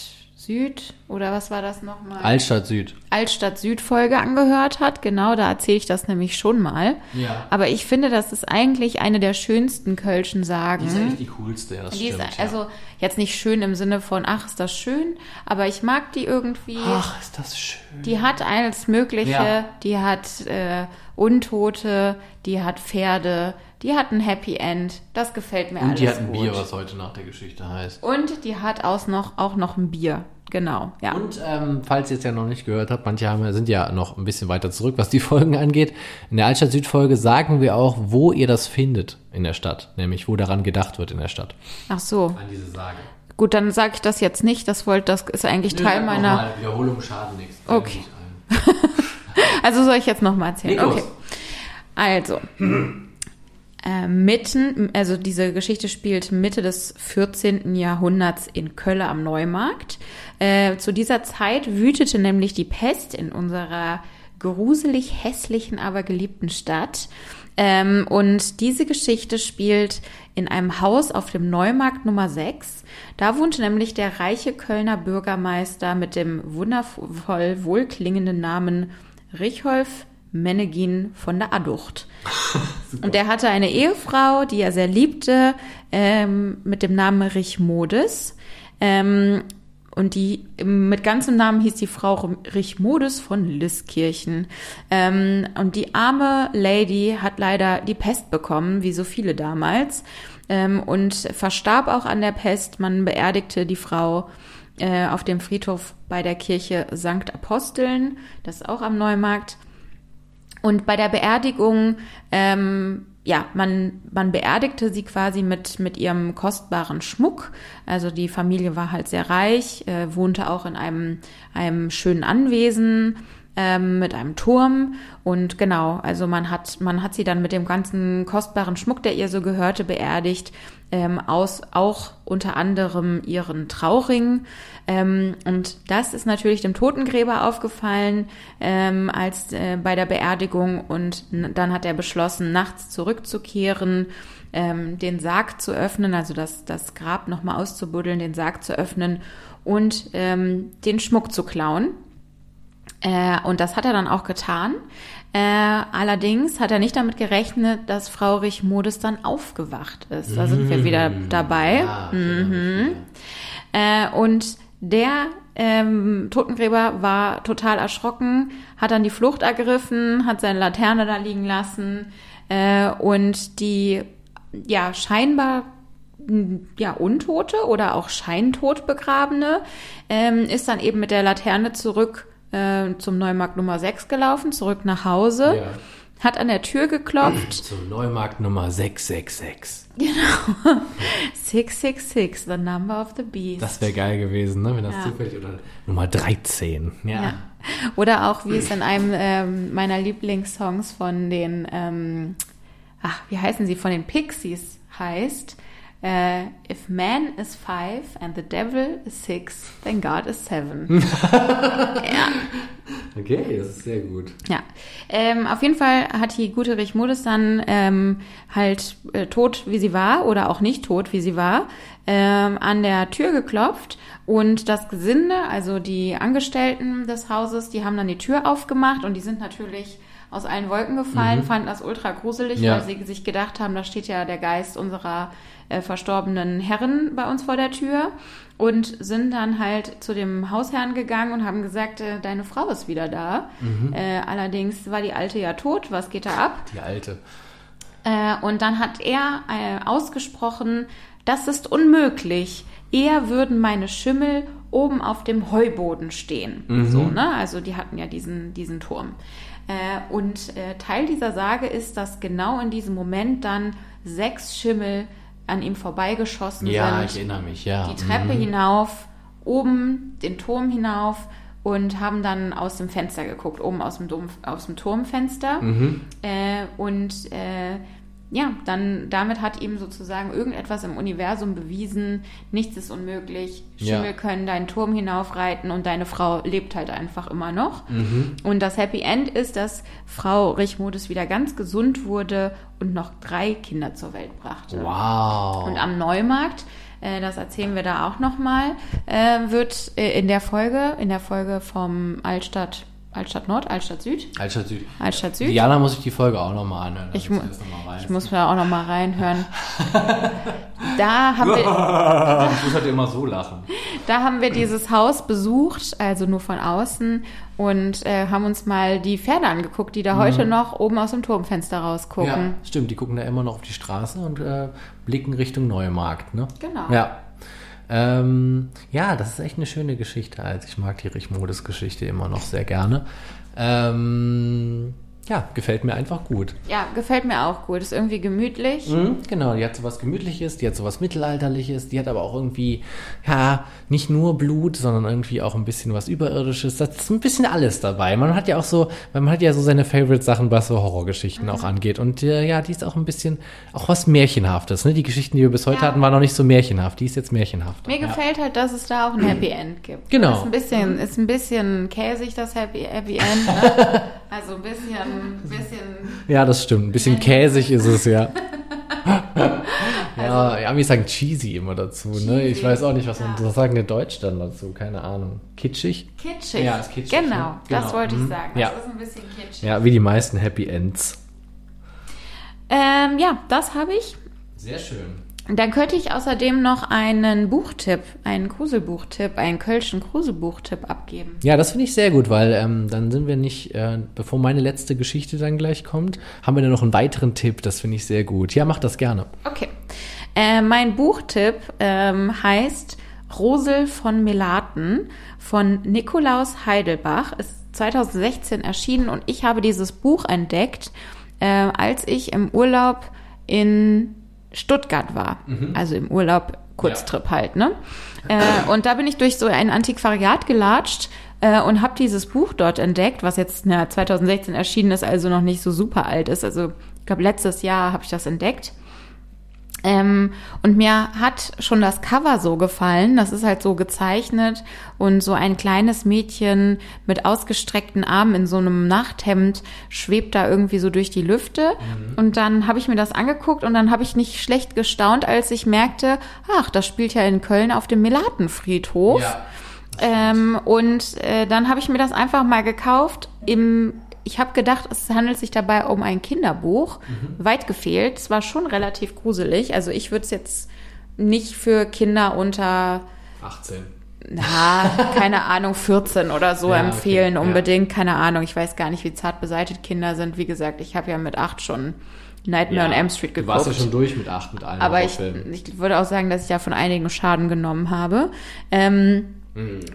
C: Süd oder was war das nochmal?
B: Altstadt Süd.
C: Altstadt Süd Folge angehört hat. Genau, da erzähle ich das nämlich schon mal. Ja. Aber ich finde, das ist eigentlich eine der schönsten Kölschen Sagen. Die ist
B: eigentlich die coolste, ja, das die
C: stimmt. Ist, ja. Also jetzt nicht schön im Sinne von, ach, ist das schön, aber ich mag die irgendwie.
B: Ach, ist das schön.
C: Die hat alles Mögliche. Ja. Die hat äh, Untote, die hat Pferde, die hat ein Happy End. Das gefällt mir
B: Und
C: alles
B: die hat ein gut. Bier, was heute nach der Geschichte heißt.
C: Und die hat auch noch, auch noch ein Bier. Genau, ja.
B: Und ähm, falls ihr es ja noch nicht gehört habt, manche haben, sind ja noch ein bisschen weiter zurück, was die Folgen angeht. In der Altstadt Süd-Folge sagen wir auch, wo ihr das findet in der Stadt, nämlich wo daran gedacht wird in der Stadt.
C: Ach so.
B: An diese Sage.
C: Gut, dann sage ich das jetzt nicht. Das wollte, das ist eigentlich Nö, Teil meiner.
B: Mal. Wiederholung schaden nichts.
C: Okay. also soll ich jetzt noch mal erzählen?
B: Nikos.
C: Okay. Also. Äh, mitten, also diese Geschichte spielt Mitte des 14. Jahrhunderts in Köln am Neumarkt. Äh, zu dieser Zeit wütete nämlich die Pest in unserer gruselig hässlichen, aber geliebten Stadt. Ähm, und diese Geschichte spielt in einem Haus auf dem Neumarkt Nummer 6. Da wohnte nämlich der reiche Kölner Bürgermeister mit dem wundervoll wohlklingenden Namen Richolf Menegin von der Aducht. und er hatte eine Ehefrau, die er sehr liebte, ähm, mit dem Namen Richmodes. Ähm, und die mit ganzem Namen hieß die Frau Richmodes von Liskirchen. Ähm, und die arme Lady hat leider die Pest bekommen, wie so viele damals, ähm, und verstarb auch an der Pest. Man beerdigte die Frau äh, auf dem Friedhof bei der Kirche St. Aposteln, das ist auch am Neumarkt. Und bei der Beerdigung, ähm, ja, man, man beerdigte sie quasi mit, mit ihrem kostbaren Schmuck. Also die Familie war halt sehr reich, äh, wohnte auch in einem, einem schönen Anwesen ähm, mit einem Turm. Und genau, also man hat, man hat sie dann mit dem ganzen kostbaren Schmuck, der ihr so gehörte, beerdigt ähm, aus auch unter anderem ihren Trauring. Ähm, und das ist natürlich dem Totengräber aufgefallen ähm, als äh, bei der Beerdigung. Und dann hat er beschlossen, nachts zurückzukehren, ähm, den Sarg zu öffnen, also das, das Grab nochmal auszubuddeln, den Sarg zu öffnen und ähm, den Schmuck zu klauen. Äh, und das hat er dann auch getan. Äh, allerdings hat er nicht damit gerechnet, dass Frau Richmodes dann aufgewacht ist. Da sind wir wieder dabei.
B: Ja, mhm.
C: Äh, und der ähm, Totengräber war total erschrocken, hat dann die Flucht ergriffen, hat seine Laterne da liegen lassen äh, und die ja scheinbar ja Untote oder auch scheintot begrabene ähm, ist dann eben mit der Laterne zurück äh, zum Neumarkt Nummer 6 gelaufen, zurück nach Hause,
B: Ja.
C: hat an der Tür geklopft.
B: Zum Neumarkt Nummer 666.
C: 666, the number of the beast.
B: Das wäre geil gewesen, ne? wenn das
C: Ja.
B: zufällig oder Nummer 13. Ja.
C: Ja. Oder auch, wie es in einem ähm, meiner Lieblingssongs von den, ähm, ach, wie heißen sie, von den Pixies heißt, äh, If man is five and the devil is six, then God is seven. ja.
B: Okay, das ist sehr gut.
C: Ja, ähm, auf jeden Fall hat die gute Richmodes dann ähm, halt äh, tot, wie sie war, oder auch nicht tot, wie sie war, ähm, an der Tür geklopft und das Gesinde, also die Angestellten des Hauses, die haben dann die Tür aufgemacht und die sind natürlich aus allen Wolken gefallen, fanden das ultra gruselig,
B: Ja.
C: weil sie sich gedacht haben, da steht ja der Geist unserer äh, verstorbenen Herren bei uns vor der Tür und sind dann halt zu dem Hausherrn gegangen und haben gesagt, äh, deine Frau ist wieder da. Äh, allerdings war die Alte ja tot, was geht da ab?
B: Die alte.
C: Äh, und dann hat er äh, ausgesprochen, das ist unmöglich. Eher würden meine Schimmel oben auf dem Heuboden stehen. So, ne? Also die hatten ja diesen, diesen Turm. Äh, und äh, Teil dieser Sage ist, dass genau in diesem Moment dann sechs Schimmel an ihm vorbeigeschossen
B: Ja,
C: sind
B: ich erinnere mich, ja.
C: die Treppe
B: Mhm.
C: hinauf, oben den Turm hinauf und haben dann aus dem Fenster geguckt, oben aus dem, Dom, aus dem Turmfenster.
B: Mhm.
C: Äh, und äh, ja, dann damit hat ihm sozusagen irgendetwas im Universum bewiesen, nichts ist unmöglich, Schimmel
B: Ja.
C: können deinen Turm hinaufreiten und deine Frau lebt halt einfach immer noch.
B: Mhm.
C: Und das Happy End ist, dass Frau Richmodes wieder ganz gesund wurde und noch drei Kinder zur Welt brachte.
B: Wow.
C: Und am Neumarkt, äh, das erzählen wir da auch nochmal, äh, wird äh, in der Folge, in der Folge vom Altstadt, Altstadt Nord, Altstadt Süd,
B: Altstadt Süd.
C: Altstadt Süd.
B: Diana muss ich die Folge auch nochmal anhören.
C: Ich, mu
B: noch
C: ich muss mir auch nochmal reinhören. da, haben wir,
B: ich muss halt immer so lachen.
C: da haben wir dieses Haus besucht, also nur von außen, und äh, haben uns mal die Pferde angeguckt, die da heute noch oben aus dem Turmfenster
B: Mhm. Ja,
C: rausgucken.
B: stimmt, die gucken da immer noch auf die Straße und äh, blicken Richtung Neumarkt, ne?
C: Genau.
B: Ja. Ähm, ja, das ist echt eine schöne Geschichte. Also ich mag die Richmodes Geschichte immer noch sehr gerne. Ähm, ja, gefällt mir einfach gut.
C: Ja, gefällt mir auch gut. Ist irgendwie gemütlich.
B: Mhm, genau, die hat sowas Gemütliches, die hat sowas Mittelalterliches, die hat aber auch irgendwie, ja, nicht nur Blut, sondern irgendwie auch ein bisschen was Überirdisches. Das ist ein bisschen alles dabei. Man hat ja auch so, man hat ja so seine Favorite-Sachen, was so Horrorgeschichten auch angeht. Und äh, ja, die ist auch ein bisschen, auch was Märchenhaftes. Ne? Die Geschichten, die wir bis heute
C: Ja.
B: hatten, waren noch nicht so märchenhaft. Die ist jetzt märchenhaft.
C: Mir
B: ja.
C: gefällt halt, dass es da auch ein Happy End gibt.
B: Genau.
C: Ist ein bisschen, ist ein bisschen käsig, das Happy, Happy End. Ne? Also ein bisschen, bisschen.
B: Ja, das stimmt. Ein bisschen käsig ist es, ja. ja, ja, wir sagen cheesy immer dazu, ne? Ich
C: Cheesy,
B: weiß auch nicht, was man,
C: ja.
B: was sagen der Deutsch dann dazu? Keine Ahnung. Kitschig?
C: Kitschig.
B: Ja, ist kitschig,
C: Genau,
B: ne?
C: das
B: Genau.
C: wollte ich
B: Mhm.
C: sagen.
B: Ja.
C: Das ist ein bisschen kitschig.
B: Ja, wie die meisten Happy Ends.
C: Ähm, ja, das habe ich.
B: Sehr schön.
C: Dann könnte ich außerdem noch einen Buchtipp, einen Gruselbuchtipp, einen Kölschen Gruselbuchtipp abgeben.
B: Ja, das finde ich sehr gut, weil ähm, dann sind wir nicht, äh, bevor meine letzte Geschichte dann gleich kommt, haben wir dann noch einen weiteren Tipp. Das finde ich sehr gut. Ja, mach das gerne.
C: Okay. Äh, mein Buchtipp ähm, heißt Rosel von Melaten von Nikolaus Heidelbach. Ist 2016 erschienen und ich habe dieses Buch entdeckt, äh, als ich im Urlaub in Stuttgart war. Also im Urlaub, Kurztrip halt, ne? Äh, und da bin ich durch so ein Antiquariat gelatscht äh, und habe dieses Buch dort entdeckt, was jetzt na, 2016 erschienen ist, also noch nicht so super alt ist. Also ich glaube, letztes Jahr habe ich das entdeckt. Ähm, und mir hat schon das Cover so gefallen. Das ist halt so gezeichnet und so ein kleines Mädchen mit ausgestreckten Armen in so einem Nachthemd schwebt da irgendwie so durch die Lüfte. Und dann habe ich mir das angeguckt und dann habe ich nicht schlecht gestaunt, als ich merkte, ach, das spielt ja in Köln auf dem Melatenfriedhof. Ähm, und äh, dann habe ich mir das einfach mal gekauft im ich habe gedacht, es handelt sich dabei um ein Kinderbuch.
B: Mhm.
C: Weit gefehlt. Es war schon relativ gruselig. Also ich würde es jetzt nicht für Kinder unter
B: 18.
C: na, keine Ahnung, 14 oder so
B: Ja, okay,
C: empfehlen
B: ja.
C: unbedingt. Keine Ahnung, ich weiß gar nicht, wie zart beseitigt Kinder sind. Wie gesagt, ich habe ja mit acht schon Nightmare on Elm Street
B: Du
C: geguckt.
B: warst ja schon durch mit 8 mit allen
C: Aber ich, ich würde auch sagen, dass ich da von einigen Schaden genommen habe. Ähm,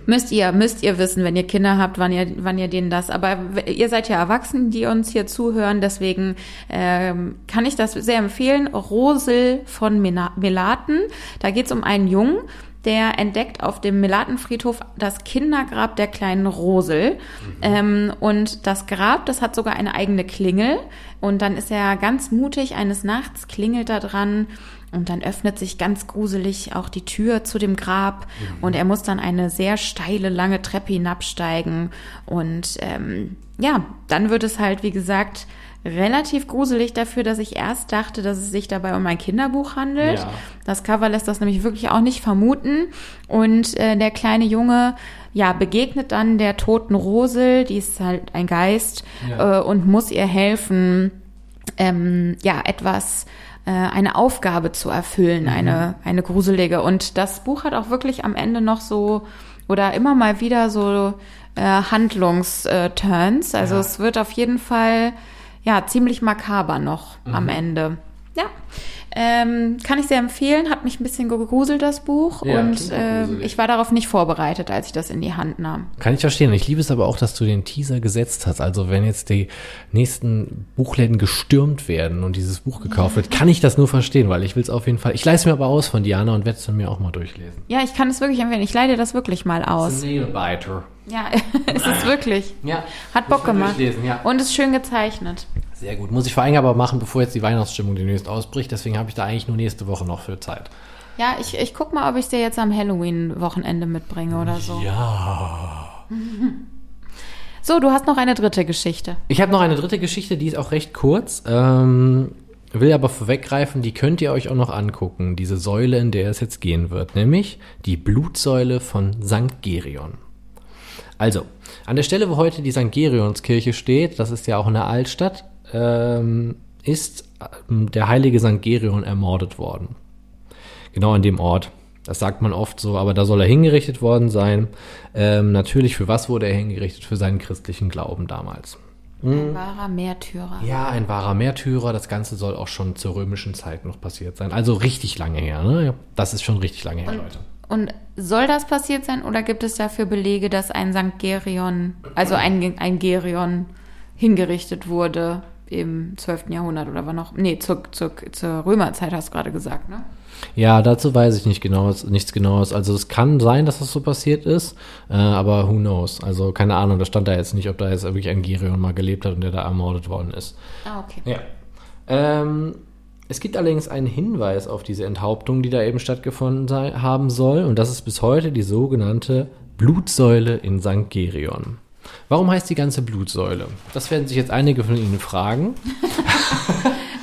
C: Müsst ihr, müsst ihr wissen, wenn ihr Kinder habt, wann ihr, wann ihr denen das. Aber ihr seid ja Erwachsene, die uns hier zuhören, deswegen ähm, kann ich das sehr empfehlen. Rosel von Melaten. Da geht es um einen Jungen, der entdeckt auf dem Melatenfriedhof das Kindergrab der kleinen Rosel. Ähm, und das Grab, das hat sogar eine eigene Klingel. Und dann ist er ganz mutig, eines Nachts klingelt da dran und dann öffnet sich ganz gruselig auch die Tür zu dem Grab und er muss dann eine sehr steile, lange Treppe hinabsteigen. Und ähm, ja, dann wird es halt, wie gesagt, relativ gruselig dafür, dass ich erst dachte, dass es sich dabei um ein Kinderbuch handelt.
B: Ja.
C: Das Cover lässt das nämlich wirklich auch nicht vermuten. Und äh, der kleine Junge, ja, begegnet dann der toten Rosel, die ist halt ein Geist,
B: Ja.
C: äh, und muss ihr helfen, ähm, ja, etwas, äh, eine Aufgabe zu erfüllen, eine, eine gruselige. Und das Buch hat auch wirklich am Ende noch so, oder immer mal wieder so äh, Handlungsturns. Also
B: Ja.
C: es wird auf jeden Fall, ja, ziemlich makaber noch am Ende. Ja. Ähm, kann ich sehr empfehlen, hat mich ein bisschen gegruselt, das Buch.
B: Ja,
C: und
B: gruselig.
C: ich war darauf nicht vorbereitet, als ich das in die Hand nahm.
B: Kann ich verstehen. Ich liebe es aber auch, dass du den Teaser gesetzt hast. Also wenn jetzt die nächsten Buchläden gestürmt werden und dieses Buch gekauft wird, kann ich das nur verstehen, weil ich will es auf jeden Fall. Ich leise mir aber aus von Diana und werde es dann mir auch mal durchlesen.
C: Ja, ich kann es wirklich empfehlen. Ich leide das wirklich mal aus.
B: Nailbiter.
C: Ja, es ist wirklich.
B: Ja.
C: Hat Bock gemacht.
B: durchlesen, ja.
C: Und ist schön gezeichnet.
B: Sehr gut. Muss ich vor allem aber machen, bevor jetzt die Weihnachtsstimmung demnächst ausbricht. Deswegen habe ich da eigentlich nur nächste Woche noch für Zeit.
C: Ja, ich, ich guck mal, ob ich dir jetzt am Halloween-Wochenende mitbringe oder so.
B: Ja.
C: So, du hast noch eine dritte Geschichte.
B: Ich habe noch eine dritte Geschichte, die ist auch recht kurz. Ähm, will aber vorweggreifen, die könnt ihr euch auch noch angucken, diese Säule, in der es jetzt gehen wird, nämlich die Blutsäule von St. Gerion. Also, an der Stelle, wo heute die St. Gerionskirche steht, das ist ja auch in der Altstadt, ähm, ist ähm, der heilige St. Gerion ermordet worden. Genau an dem Ort. Das sagt man oft so, aber da soll er hingerichtet worden sein. Ähm, natürlich, für was wurde er hingerichtet? Für seinen christlichen Glauben damals.
C: Ein wahrer Märtyrer.
B: Ja, ein wahrer Märtyrer. Das Ganze soll auch schon zur römischen Zeit noch passiert sein. Also richtig lange her. Ne? Das ist schon richtig lange her, Leute.
C: Und soll das passiert sein oder gibt es dafür Belege, dass ein St. Gerion, also ein, ein Gerion hingerichtet wurde im 12. Jahrhundert oder wann noch? Nee, zur, zur, zur Römerzeit hast du gerade gesagt, ne?
B: Ja, dazu weiß ich nicht genaues, nichts genaues. Also es kann sein, dass das so passiert ist, äh, aber who knows? Also keine Ahnung, da stand da jetzt nicht, ob da jetzt wirklich ein Gerion mal gelebt hat und der da ermordet worden ist.
C: Ah, okay.
B: Ja. Ähm, es gibt allerdings einen Hinweis auf diese Enthauptung, die da eben stattgefunden sei, haben soll, und das ist bis heute die sogenannte Blutsäule in St. Gerion. Warum heißt die ganze Blutsäule? Das werden sich jetzt einige von Ihnen fragen.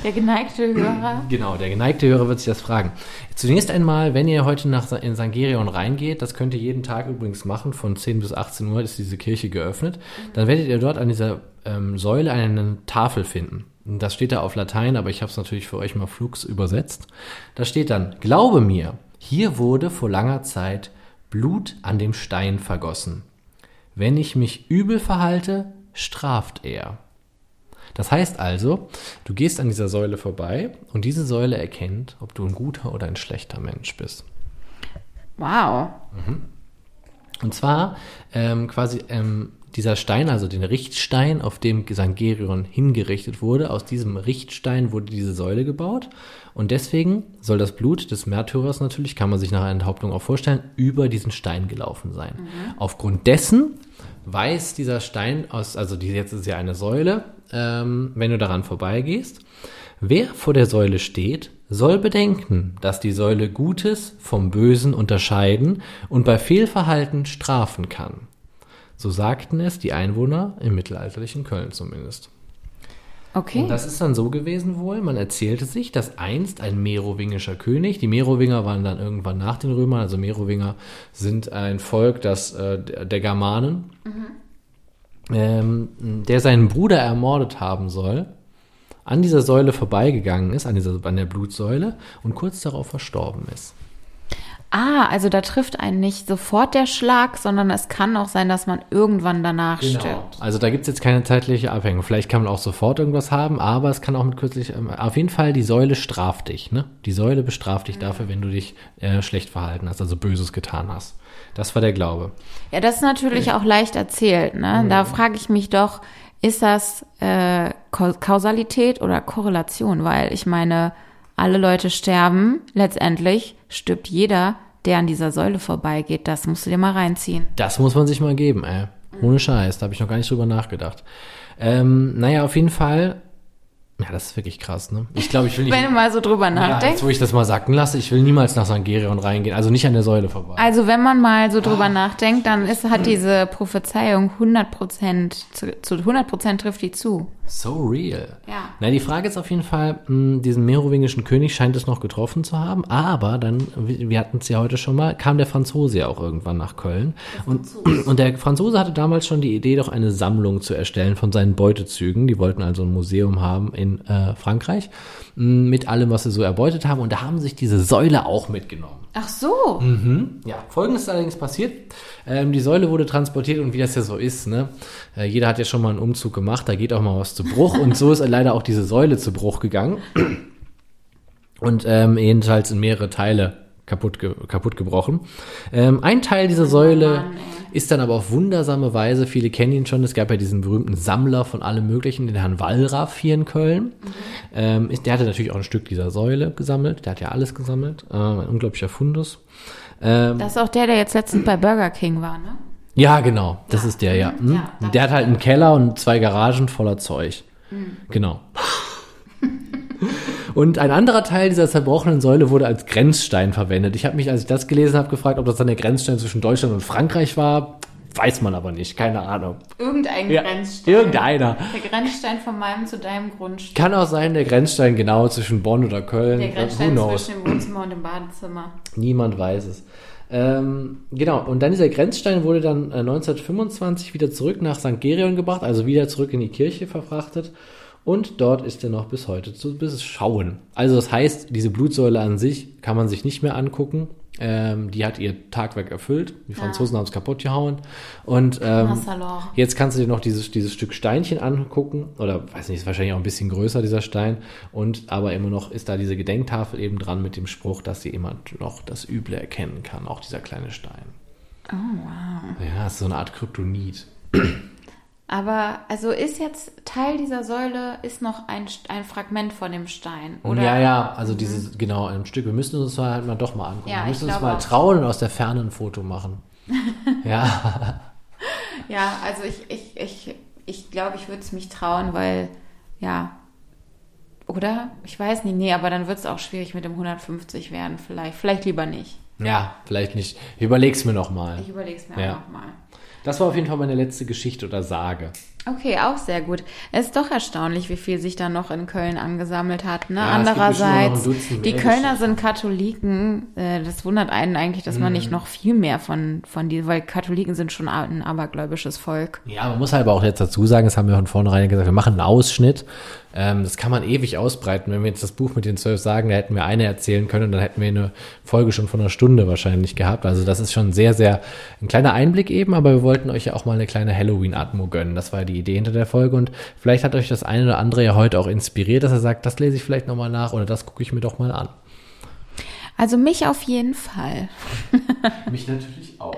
C: Der geneigte Hörer.
B: Genau, der geneigte Hörer wird sich das fragen. Zunächst einmal, wenn ihr heute nach in St. Gerion reingeht, das könnt ihr jeden Tag übrigens machen, von 10 bis 18 Uhr ist diese Kirche geöffnet, dann werdet ihr dort an dieser ähm, Säule eine Tafel finden. Das steht da auf Latein, aber ich habe es natürlich für euch mal flugs übersetzt. Da steht dann, glaube mir, hier wurde vor langer Zeit Blut an dem Stein vergossen. Wenn ich mich übel verhalte, straft er. Das heißt also, du gehst an dieser Säule vorbei und diese Säule erkennt, ob du ein guter oder ein schlechter Mensch bist.
C: Wow.
B: Und zwar ähm, quasi ähm, dieser Stein, also den Richtstein, auf dem St. Gerion hingerichtet wurde, aus diesem Richtstein wurde diese Säule gebaut. Und deswegen soll das Blut des Märtyrers natürlich, kann man sich nach einer Enthauptung auch vorstellen, über diesen Stein gelaufen sein. Aufgrund dessen weiß dieser Stein aus, also die, jetzt ist ja eine Säule, ähm, wenn du daran vorbeigehst, wer vor der Säule steht, soll bedenken, dass die Säule Gutes vom Bösen unterscheiden und bei Fehlverhalten strafen kann. So sagten es die Einwohner im mittelalterlichen Köln zumindest.
C: Okay.
B: Und das ist dann so gewesen wohl, man erzählte sich, dass einst ein merowingischer König, die Merowinger waren dann irgendwann nach den Römern, also Merowinger sind ein Volk das, äh, der Germanen. ähm, der seinen Bruder ermordet haben soll, an dieser Säule vorbeigegangen ist, an, dieser, an der Blutsäule und kurz darauf verstorben ist.
C: Ah, also da trifft einen nicht sofort der Schlag, sondern es kann auch sein, dass man irgendwann danach stirbt.
B: Also da gibt's jetzt keine zeitliche Abhängung. Vielleicht kann man auch sofort irgendwas haben, aber es kann auch mit kürzlich. ähm, Auf jeden Fall, die Säule straft dich. Ne? Die Säule bestraft dich dafür, wenn du dich äh, schlecht verhalten hast, also Böses getan hast. Das war der Glaube.
C: Ja, das ist natürlich auch leicht erzählt. Ne? Da frage ich mich doch, ist das äh, Ka- Kausalität oder Korrelation? Weil ich meine, alle Leute sterben, letztendlich stirbt jeder, der an dieser Säule vorbeigeht. Das musst du dir mal reinziehen.
B: Das muss man sich mal geben, ey. Ohne Scheiß, da habe ich noch gar nicht drüber nachgedacht. Ähm, naja, auf jeden Fall. Ja, das ist wirklich krass, ne? Ich glaube, ich will nicht.
C: Wenn du mal so drüber
B: ja,
C: nachdenkst.
B: jetzt, wo ich das mal sacken lasse, ich will niemals nach St. Gerion reingehen, also nicht an der Säule vorbei.
C: Also wenn man mal so drüber nachdenkt, dann ist, hat diese Prophezeiung 100% zu, zu 100% trifft die zu.
B: So real.
C: Ja.
B: Na, die Frage ist auf jeden Fall, mh, diesen merowingischen König scheint es noch getroffen zu haben, aber dann, wir hatten es ja heute schon mal, kam der Franzose ja auch irgendwann nach Köln. Und, und der Franzose hatte damals schon die Idee, doch eine Sammlung zu erstellen von seinen Beutezügen. Die wollten also ein Museum haben in äh, Frankreich mh, mit allem, was sie so erbeutet haben. Und da haben sich diese Säule auch mitgenommen.
C: Ach so.
B: Ja, folgendes ist allerdings passiert. Ähm, die Säule wurde transportiert und wie das ja so ist, ne? Äh, jeder hat ja schon mal einen Umzug gemacht, da geht auch mal was zu Bruch und so ist leider auch diese Säule zu Bruch gegangen. Und ähm, jedenfalls in mehrere Teile kaputt, ge kaputt gebrochen. Ähm, ein Teil dieser Säule
C: Mann,
B: ist dann aber auf wundersame Weise, viele kennen ihn schon, es gab ja diesen berühmten Sammler von allem Möglichen, den Herrn Wallraff hier in Köln. Ähm, ist, der hatte natürlich auch ein Stück dieser Säule gesammelt, der hat ja alles gesammelt, ähm, ein unglaublicher Fundus. Ähm,
C: Das ist auch der, der jetzt letztens bei Burger King war, ne?
B: ja, genau, das ist der, ja. Hm?
C: Ja,
B: der hat halt einen Keller und zwei Garagen voller Zeug. Genau. Und ein anderer Teil dieser zerbrochenen Säule wurde als Grenzstein verwendet. Ich habe mich, als ich das gelesen habe, gefragt, ob das dann der Grenzstein zwischen Deutschland und Frankreich war. Weiß man aber nicht, keine Ahnung.
C: Irgendein
B: Ja,
C: Grenzstein.
B: irgendeiner.
C: Der Grenzstein von meinem zu deinem Grundstück.
B: Kann auch sein, der Grenzstein genau zwischen Bonn oder Köln.
C: Der Grenzstein zwischen dem Wohnzimmer und dem Badezimmer.
B: Niemand weiß es. Ähm, genau, und dann dieser Grenzstein wurde dann äh, 1925 wieder zurück nach St. Gerion gebracht, also wieder zurück in die Kirche verfrachtet. Und dort ist er noch bis heute zu bis schauen. Also das heißt, diese Blutsäule an sich kann man sich nicht mehr angucken. Ähm, die hat ihr Tagwerk erfüllt. Die Franzosen haben es kaputt gehauen. Und ähm. Jetzt kannst du dir noch dieses, dieses Stück Steinchen angucken, oder weiß nicht, ist wahrscheinlich auch ein bisschen größer, dieser Stein. Und aber immer noch ist da diese Gedenktafel eben dran mit dem Spruch, dass jemand noch das Üble erkennen kann, auch dieser kleine Stein.
C: Oh, wow.
B: Ja, ist so eine Art Kryptonit.
C: Aber also ist jetzt Teil dieser Säule ist noch ein, ein Fragment von dem Stein, oder?
B: Ja, ja, also dieses, genau, ein Stück. Wir müssen uns halt mal doch mal angucken.
C: Ja,
B: wir müssen uns mal trauen und aus der Ferne ein Foto machen. ja,
C: Ja, also ich, ich, ich, ich glaube, ich würde es mich trauen, weil, ja, oder? Ich weiß nicht, nee, aber dann wird es auch schwierig mit dem 150 werden, vielleicht. Vielleicht lieber nicht.
B: ja, vielleicht nicht. Ich überleg's mir noch mal.
C: Ich überlege es mir
B: Ja.
C: auch nochmal.
B: Das war auf jeden Fall meine letzte Geschichte oder Sage.
C: Okay, auch sehr gut. Es ist doch erstaunlich, wie viel sich da noch in Köln angesammelt hat. Ne?
B: Ja,
C: Andererseits,
B: Dutzend
C: die Kölner sind Katholiken. Äh, das wundert einen eigentlich, dass man
B: Mhm.
C: nicht noch viel mehr von, von die, weil Katholiken sind schon ein abergläubisches Volk.
B: Ja, man muss halt aber auch jetzt dazu sagen, das haben wir von vornherein gesagt, wir machen einen Ausschnitt. Ähm, das kann man ewig ausbreiten. Wenn wir jetzt das Buch mit den zwölf sagen, da hätten wir eine erzählen können und dann hätten wir eine Folge schon von einer Stunde wahrscheinlich gehabt. Also das ist schon sehr, sehr ein kleiner Einblick eben, aber wir wollten euch ja auch mal eine kleine Halloween-Atmo gönnen. Das war die Idee hinter der Folge und vielleicht hat euch das eine oder andere ja heute auch inspiriert, dass er sagt, das lese ich vielleicht nochmal nach oder das gucke ich mir doch mal an.
C: Also mich auf jeden Fall.
B: Mich natürlich auch.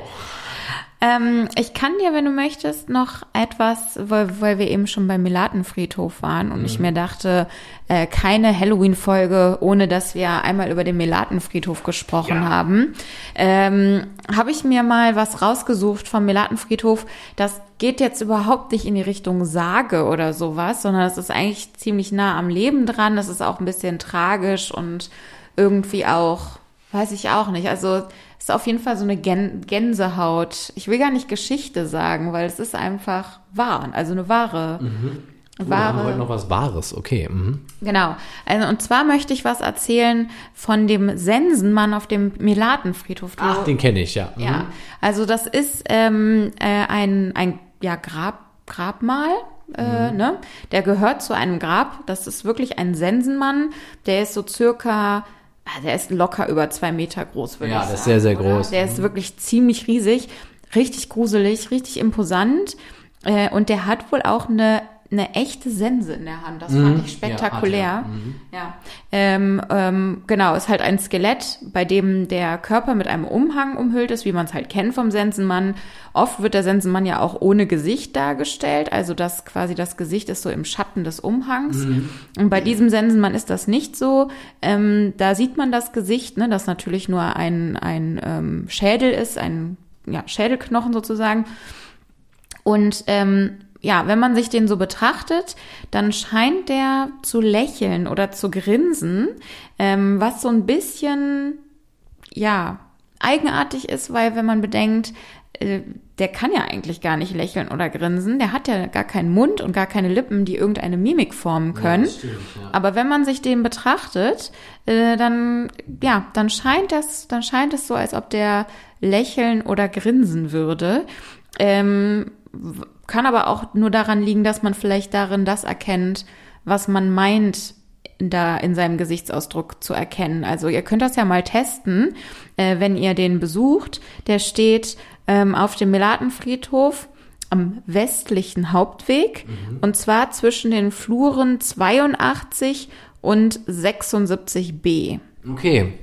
C: Ähm, ich kann dir, wenn du möchtest, noch etwas, weil, weil wir eben schon beim Melatenfriedhof waren und ich mir dachte, äh, keine Halloween-Folge, ohne dass wir einmal über den Melatenfriedhof gesprochen
B: Ja.
C: haben, ähm, habe ich mir mal was rausgesucht vom Melatenfriedhof. Das geht jetzt überhaupt nicht in die Richtung Sage oder sowas, sondern es ist eigentlich ziemlich nah am Leben dran. Es ist auch ein bisschen tragisch und irgendwie auch, weiß ich auch nicht. Also ist auf jeden Fall so eine Gän Gänsehaut. Ich will gar nicht Geschichte sagen, weil es ist einfach wahr. Also eine wahre,
B: Wir haben heute
C: wahre.
B: noch was Wahres, okay. Mhm.
C: Genau. Also, und zwar möchte ich was erzählen von dem Sensenmann auf dem Melatenfriedhof.
B: Ach, den kenne ich, ja. Mhm.
C: ja, also das ist ähm, äh, ein, ein ja, Grab, Grabmal. Äh, ne? Der gehört zu einem Grab. Das ist wirklich ein Sensenmann. Der ist so circa, der ist locker über zwei Meter groß, würde
B: Ja,
C: ich
B: der ist
C: sagen,
B: sehr, sehr
C: oder?
B: groß.
C: Der ist wirklich ziemlich riesig, richtig gruselig, richtig imposant. Äh, und der hat wohl auch eine eine echte Sense in der Hand. Das fand ich spektakulär.
B: Ja, hat
C: Ja, Ähm, ähm, genau, ist halt ein Skelett, bei dem der Körper mit einem Umhang umhüllt ist, wie man es halt kennt vom Sensenmann. Oft wird der Sensenmann ja auch ohne Gesicht dargestellt, also dass quasi das Gesicht ist so im Schatten des Umhangs. Und bei diesem Sensenmann ist das nicht so. Ähm, da sieht man das Gesicht, ne, das natürlich nur ein, ein ähm, Schädel ist, ein ja, Schädelknochen sozusagen. Und ähm, ja, wenn man sich den so betrachtet, dann scheint der zu lächeln oder zu grinsen, ähm, was so ein bisschen, ja, eigenartig ist, weil wenn man bedenkt, äh, der kann ja eigentlich gar nicht lächeln oder grinsen, der hat ja gar keinen Mund und gar keine Lippen, die irgendeine Mimik formen können.
B: das stimmt, ja.
C: Aber wenn man sich den betrachtet, äh, dann ja, dann scheint das, dann scheint es so, als ob der lächeln oder grinsen würde. Ähm, kann aber auch nur daran liegen, dass man vielleicht darin das erkennt, was man meint, da in seinem Gesichtsausdruck zu erkennen. Also ihr könnt das ja mal testen, äh, wenn ihr den besucht. Der steht ähm, auf dem Melatenfriedhof am westlichen Hauptweg und zwar zwischen den Fluren 82 und 76b.
B: Okay.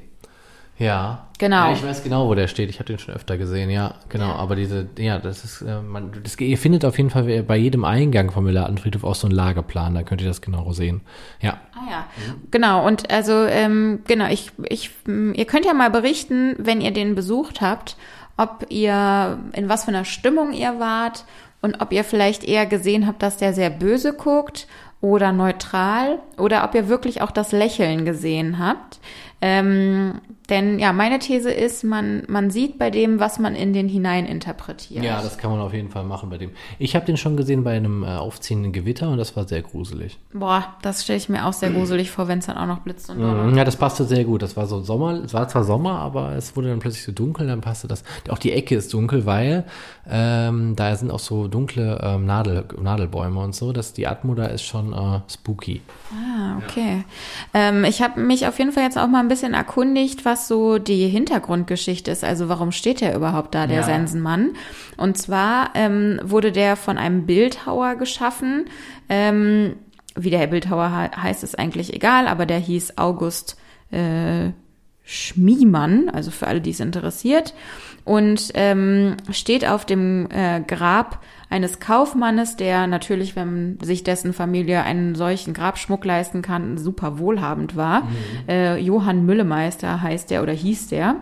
B: Ja.
C: Genau.
B: Ja, ich weiß genau, wo der steht. Ich habe den schon öfter gesehen, ja, genau. Aber diese, ja, das ist, äh, man, das, ihr findet auf jeden Fall bei jedem Eingang vom Melatenfriedhof auch so einen Lageplan, da könnt ihr das genau sehen. Ja.
C: Ah ja, genau. Und also ähm, genau, ich, ich, m, ihr könnt ja mal berichten, wenn ihr den besucht habt, ob ihr in was für einer Stimmung ihr wart und ob ihr vielleicht eher gesehen habt, dass der sehr böse guckt oder neutral oder ob ihr wirklich auch das Lächeln gesehen habt. Ähm, denn ja, meine These ist, man, man sieht bei dem, was man in den hinein interpretiert.
B: Ja, das kann man auf jeden Fall machen bei dem. Ich habe den schon gesehen bei einem äh, aufziehenden Gewitter und das war sehr gruselig.
C: Boah, das stelle ich mir auch sehr gruselig vor, wenn es dann auch noch blitzt und.
B: Mhm, Ja, das passte sehr gut. Das war so Sommer, es war zwar Sommer, aber es wurde dann plötzlich so dunkel, dann passte das. Auch die Ecke ist dunkel, weil ähm, da sind auch so dunkle ähm, Nadel, Nadelbäume und so, dass die Atmo da ist schon äh, spooky.
C: Ah, okay. Ähm, ich habe mich auf jeden Fall jetzt auch mal ein bisschen erkundigt, was so die Hintergrundgeschichte ist. Also warum steht der überhaupt da, der
B: Ja.
C: Sensenmann? Und zwar ähm, wurde der von einem Bildhauer geschaffen. Ähm, wie der Bildhauer he- heißt, ist eigentlich egal, aber der hieß August äh, Schmiemann, also für alle, die es interessiert, und ähm, steht auf dem äh, Grab eines Kaufmannes, der natürlich, wenn sich dessen Familie einen solchen Grabschmuck leisten kann, super wohlhabend war. Äh, Johann Müllemeister heißt der oder hieß der.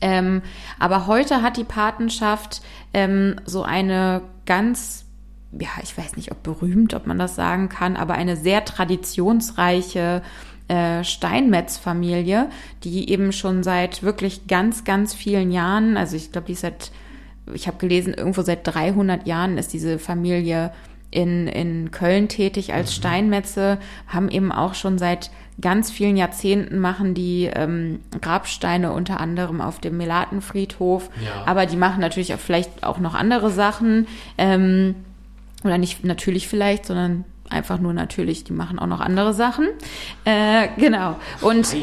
C: Ähm, aber heute hat die Patenschaft ähm, so eine ganz, ja, ich weiß nicht, ob berühmt, ob man das sagen kann, aber eine sehr traditionsreiche äh, Steinmetz-Familie, die eben schon seit wirklich ganz, ganz vielen Jahren, also ich glaube, die ist seit, ich habe gelesen, irgendwo seit 300 Jahren ist diese Familie in, in Köln tätig als Steinmetze, haben eben auch schon seit ganz vielen Jahrzehnten machen die ähm, Grabsteine unter anderem auf dem Melatenfriedhof,
B: Ja.
C: aber die machen natürlich auch vielleicht auch noch andere Sachen ähm, oder nicht natürlich vielleicht, sondern einfach nur natürlich, die machen auch noch andere Sachen. Äh, genau. Und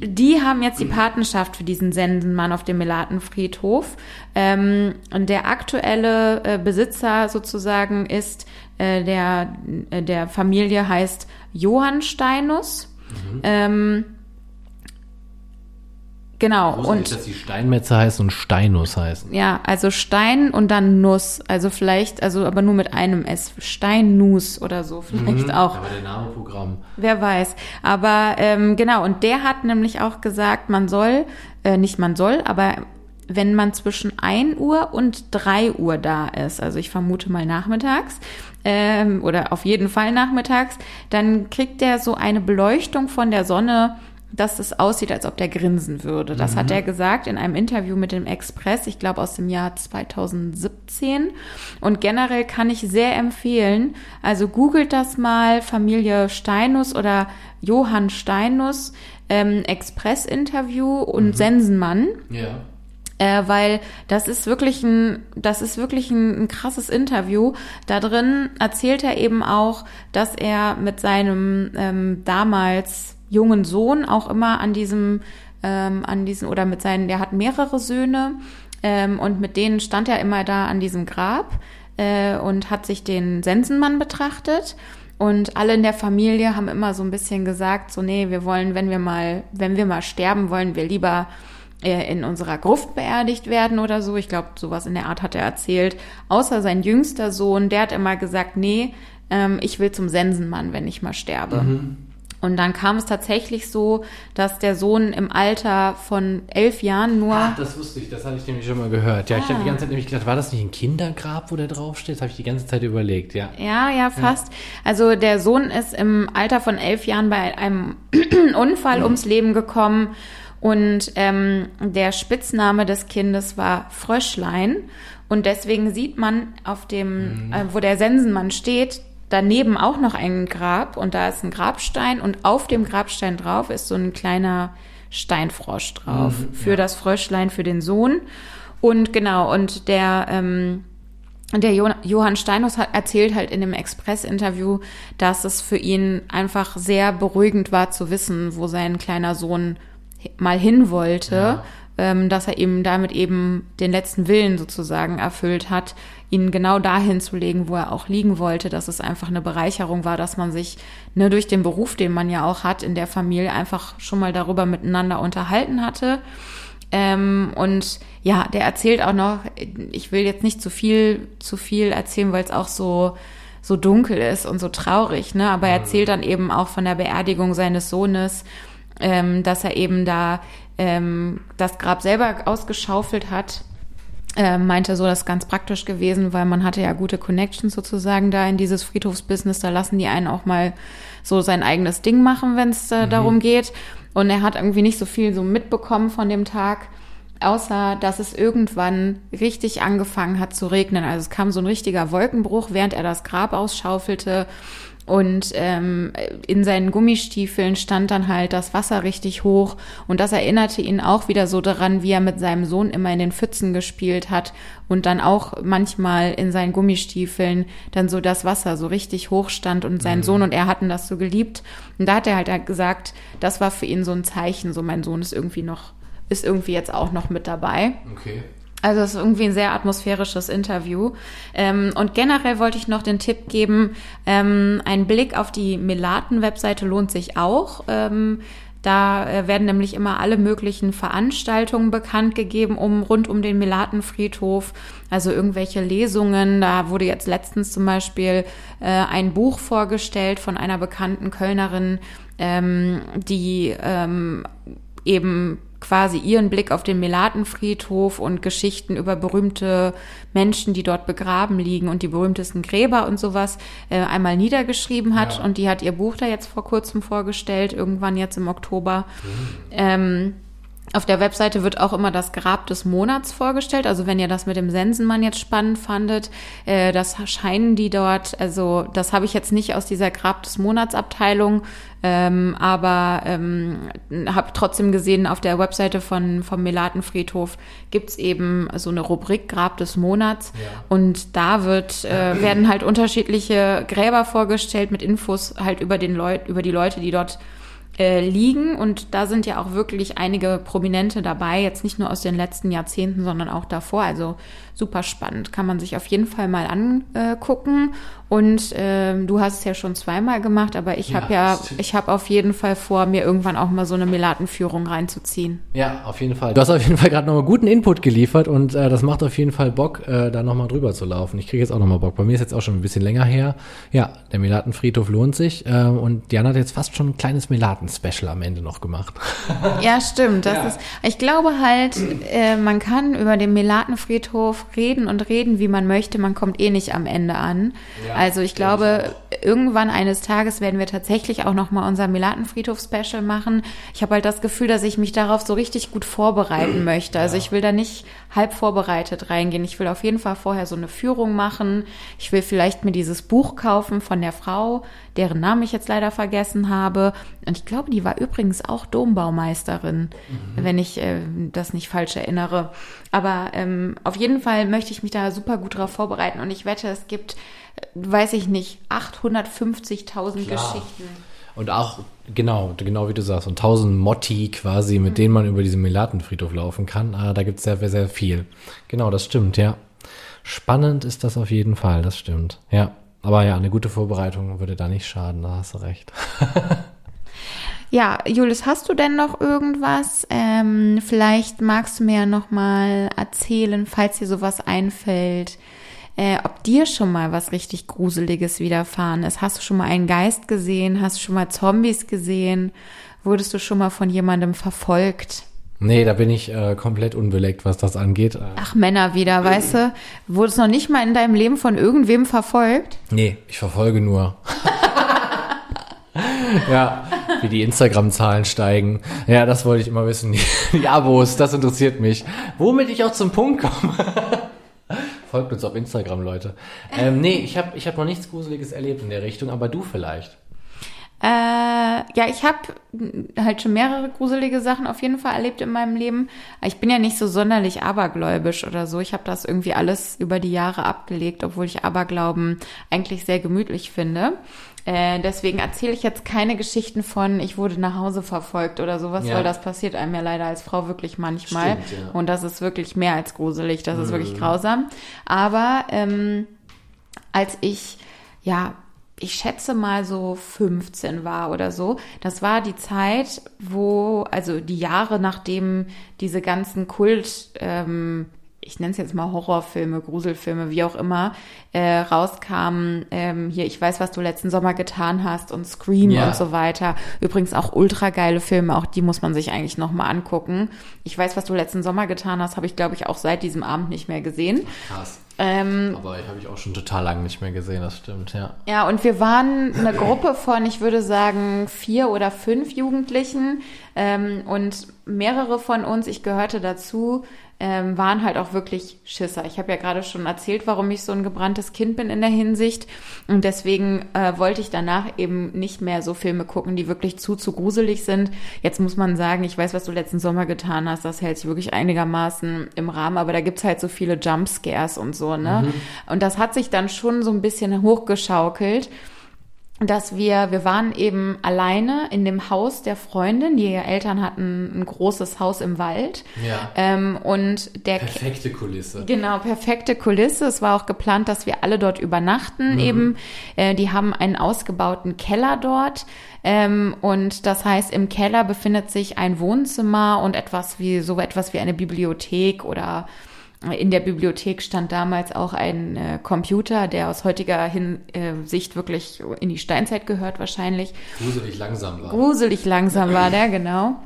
C: die haben jetzt die Patenschaft für diesen Sensenmann auf dem Melatenfriedhof. Ähm, und der aktuelle äh, Besitzer sozusagen ist äh, der, äh, der Familie heißt Johann Steinus. Ähm, genau.
B: Und
C: Und
B: dass die Steinmetze heißen und Steinus heißen.
C: ja, also Stein und dann Nuss. Also vielleicht, also aber nur mit einem S. Steinnuss oder so vielleicht auch.
B: Aber der Name Programm.
C: Wer weiß. Aber ähm, genau, und der hat nämlich auch gesagt, man soll, äh, nicht man soll, aber wenn man zwischen 1 Uhr und 3 Uhr da ist, also ich vermute mal nachmittags, ähm, oder auf jeden Fall nachmittags, dann kriegt der so eine Beleuchtung von der Sonne, dass es aussieht, als ob der grinsen würde. Das hat er gesagt in einem Interview mit dem Express, ich glaube aus dem Jahr 2017. Und generell kann ich sehr empfehlen, also googelt das mal, Familie Steinus oder Johann Steinus, ähm, Express-Interview und Sensenmann.
B: Ja.
C: Äh, weil das ist wirklich ein, das ist wirklich ein, ein krasses Interview. Da drin erzählt er eben auch, dass er mit seinem ähm, damals jungen Sohn auch immer an diesem, ähm, an diesem, oder mit seinen, der hat mehrere Söhne, ähm, und mit denen stand er immer da an diesem Grab äh, und hat sich den Sensenmann betrachtet. Und alle in der Familie haben immer so ein bisschen gesagt, so nee, wir wollen, wenn wir mal, wenn wir mal sterben, wollen wir lieber äh, in unserer Gruft beerdigt werden oder so. Ich glaube, sowas in der Art hat er erzählt. Außer sein jüngster Sohn, der hat immer gesagt, nee, ähm, ich will zum Sensenmann, wenn ich mal sterbe. Mhm. Und dann kam es tatsächlich so, dass der Sohn im Alter von elf Jahren nur.
B: Ach, das wusste ich, das hatte ich nämlich schon mal gehört. Ja, ah. ich habe die ganze Zeit nämlich gedacht, war das nicht ein Kindergrab, wo der draufsteht? Das habe ich die ganze Zeit überlegt, ja.
C: Ja, ja, fast. Ja. Also der Sohn ist im Alter von elf Jahren bei einem Unfall mhm. ums Leben gekommen. Und ähm, der Spitzname des Kindes war Fröschlein. Und deswegen sieht man auf dem, mhm. äh, wo der Sensenmann steht, daneben auch noch ein Grab und da ist ein Grabstein und auf dem Grabstein drauf ist so ein kleiner Steinfrosch drauf mhm, für ja. das Fröschlein, für den Sohn. Und genau, und der, ähm, der Johann Steinhaus hat erzählt halt in dem Express-Interview, dass es für ihn einfach sehr beruhigend war zu wissen, wo sein kleiner Sohn mal hin wollte. Ja ähm, dass er eben damit eben den letzten Willen sozusagen erfüllt hat, ihn genau dahin zu legen, wo er auch liegen wollte, dass es einfach eine Bereicherung war, dass man sich ne, durch den Beruf, den man ja auch hat in der Familie, einfach schon mal darüber miteinander unterhalten hatte. Ähm, und ja, der erzählt auch noch, ich will jetzt nicht zu viel, zu viel erzählen, weil es auch so, so dunkel ist und so traurig, ne? Aber er erzählt dann eben auch von der Beerdigung seines Sohnes, ähm, dass er eben da ähm, das Grab selber ausgeschaufelt hat. Äh, meinte so, das ist ganz praktisch gewesen, weil man hatte ja gute Connections sozusagen da in dieses Friedhofsbusiness. Da lassen die einen auch mal so sein eigenes Ding machen, wenn es äh, mhm. darum geht. Und er hat irgendwie nicht so viel so mitbekommen von dem Tag, außer dass es irgendwann richtig angefangen hat zu regnen. Also es kam so ein richtiger Wolkenbruch, während er das Grab ausschaufelte. Und ähm, in seinen Gummistiefeln stand dann halt das Wasser richtig hoch. Und das erinnerte ihn auch wieder so daran, wie er mit seinem Sohn immer in den Pfützen gespielt hat und dann auch manchmal in seinen Gummistiefeln dann so das Wasser so richtig hoch stand und sein mhm. Sohn und er hatten das so geliebt. Und da hat er halt gesagt, das war für ihn so ein Zeichen, so mein Sohn ist irgendwie noch, ist irgendwie jetzt auch noch mit dabei.
B: Okay.
C: Also es ist irgendwie ein sehr atmosphärisches Interview. Ähm, und generell wollte ich noch den Tipp geben, ähm, ein Blick auf die Melaten-Webseite lohnt sich auch. Ähm, da äh, werden nämlich immer alle möglichen Veranstaltungen bekannt gegeben um rund um den Melatenfriedhof. Also irgendwelche Lesungen. Da wurde jetzt letztens zum Beispiel äh, ein Buch vorgestellt von einer bekannten Kölnerin, ähm, die ähm, eben quasi ihren Blick auf den Melatenfriedhof und Geschichten über berühmte Menschen, die dort begraben liegen und die berühmtesten Gräber und sowas äh, einmal niedergeschrieben hat. Ja. Und die hat ihr Buch da jetzt vor kurzem vorgestellt, irgendwann jetzt im Oktober. Mhm. Ähm, auf der Webseite wird auch immer das Grab des Monats vorgestellt. Also wenn ihr das mit dem Sensenmann jetzt spannend fandet, äh, das scheinen die dort, also das habe ich jetzt nicht aus dieser Grab des Monats Abteilung ähm, aber ähm, habe trotzdem gesehen, auf der Webseite von, vom Melatenfriedhof gibt's eben so eine Rubrik Grab des Monats. Ja. Und da wird, äh, werden halt unterschiedliche Gräber vorgestellt mit Infos halt über, den Leut, über die Leute, die dort äh, liegen. Und da sind ja auch wirklich einige Prominente dabei, jetzt nicht nur aus den letzten Jahrzehnten, sondern auch davor. Also super spannend, kann man sich auf jeden Fall mal angucken. Und äh, du hast es ja schon zweimal gemacht, aber ich ja, habe ja, ich habe auf jeden Fall vor, mir irgendwann auch mal so eine Melatenführung reinzuziehen.
B: Ja, auf jeden Fall. Du hast auf jeden Fall gerade nochmal guten Input geliefert und äh, das macht auf jeden Fall Bock, äh, da nochmal drüber zu laufen. Ich kriege jetzt auch nochmal Bock. Bei mir ist jetzt auch schon ein bisschen länger her. Ja, der Melatenfriedhof lohnt sich äh, und Diana hat jetzt fast schon ein kleines Melaten-Special am Ende noch gemacht.
C: Ja, stimmt. Das ja. ist, ich glaube halt, äh, man kann über den Melatenfriedhof reden und reden, wie man möchte. Man kommt eh nicht am Ende an. Ja, also ich glaube, irgendwann eines Tages werden wir tatsächlich auch nochmal unser Melatenfriedhof-Special machen. Ich habe halt das Gefühl, dass ich mich darauf so richtig gut vorbereiten möchte. Also ich will da nicht halb vorbereitet reingehen. Ich will auf jeden Fall vorher so eine Führung machen. Ich will vielleicht mir dieses Buch kaufen von der Frau, deren Namen ich jetzt leider vergessen habe. Und ich glaube, die war übrigens auch Dombaumeisterin, mhm. wenn ich äh, das nicht falsch erinnere. Aber ähm, auf jeden Fall möchte ich mich da super gut drauf vorbereiten. Und ich wette, es gibt, weiß ich nicht, 850.000 Geschichten.
B: Und auch, genau, genau wie du sagst, und tausend Motti quasi, mit mhm. denen man über diesen Melatenfriedhof laufen kann. Ah, da gibt es sehr, sehr viel. Genau, das stimmt, ja. Spannend ist das auf jeden Fall, das stimmt. Ja. Aber ja, eine gute Vorbereitung würde da nicht schaden, da hast du recht.
C: ja, Julius, hast du denn noch irgendwas? Ähm, vielleicht magst du mir ja noch mal erzählen, falls dir sowas einfällt, äh, ob dir schon mal was richtig Gruseliges widerfahren ist. Hast du schon mal einen Geist gesehen? Hast du schon mal Zombies gesehen? Wurdest du schon mal von jemandem verfolgt?
B: Nee, da bin ich äh, komplett unbeleckt, was das angeht.
C: Ach, Männer wieder, weißt du? Wurdest noch nicht mal in deinem Leben von irgendwem verfolgt?
B: Nee, ich verfolge nur. ja, wie die Instagram-Zahlen steigen. Ja, das wollte ich immer wissen. Die, die Abos, das interessiert mich. Womit ich auch zum Punkt komme. Folgt uns auf Instagram, Leute. Ähm, nee, ich habe ich hab noch nichts Gruseliges erlebt in der Richtung, aber du vielleicht.
C: Äh, ja, ich habe halt schon mehrere gruselige Sachen auf jeden Fall erlebt in meinem Leben. Ich bin ja nicht so sonderlich abergläubisch oder so. Ich habe das irgendwie alles über die Jahre abgelegt, obwohl ich Aberglauben eigentlich sehr gemütlich finde. Äh, deswegen erzähle ich jetzt keine Geschichten von, ich wurde nach Hause verfolgt oder sowas, ja. weil das passiert einem ja leider als Frau wirklich manchmal. Stimmt, ja. Und das ist wirklich mehr als gruselig, das mhm. ist wirklich grausam. Aber ähm, als ich ja ich schätze mal so 15 war oder so. Das war die Zeit, wo, also die Jahre nachdem diese ganzen Kult, ähm, ich nenne es jetzt mal Horrorfilme, Gruselfilme, wie auch immer, äh, rauskamen. Ähm, hier, ich weiß, was du letzten Sommer getan hast und Scream ja. und so weiter. Übrigens auch ultra geile Filme, auch die muss man sich eigentlich nochmal angucken. Ich weiß, was du letzten Sommer getan hast, habe ich, glaube ich, auch seit diesem Abend nicht mehr gesehen.
B: Krass. Ähm, Aber ich habe ich auch schon total lange nicht mehr gesehen, das stimmt, ja.
C: Ja, und wir waren eine Gruppe von, ich würde sagen, vier oder fünf Jugendlichen ähm, und mehrere von uns, ich gehörte dazu, ähm, waren halt auch wirklich Schisser. Ich habe ja gerade schon erzählt, warum ich so ein gebranntes Kind bin in der Hinsicht. Und deswegen äh, wollte ich danach eben nicht mehr so Filme gucken, die wirklich zu, zu gruselig sind. Jetzt muss man sagen, ich weiß, was du letzten Sommer getan hast, das hält sich wirklich einigermaßen im Rahmen, aber da gibt's halt so viele Jumpscares und so, ne? Mhm. Und das hat sich dann schon so ein bisschen hochgeschaukelt dass wir, wir waren eben alleine in dem Haus der Freundin. Die Eltern hatten ein großes Haus im Wald.
B: Ja.
C: Ähm, und der
B: perfekte Kulisse.
C: Genau, perfekte Kulisse. Es war auch geplant, dass wir alle dort übernachten. Mhm. Eben, äh, die haben einen ausgebauten Keller dort. Ähm, und das heißt, im Keller befindet sich ein Wohnzimmer und etwas wie so etwas wie eine Bibliothek oder in der Bibliothek stand damals auch ein äh, Computer, der aus heutiger Hinsicht äh, wirklich in die Steinzeit gehört wahrscheinlich.
B: Gruselig langsam war.
C: Gruselig langsam war der, genau.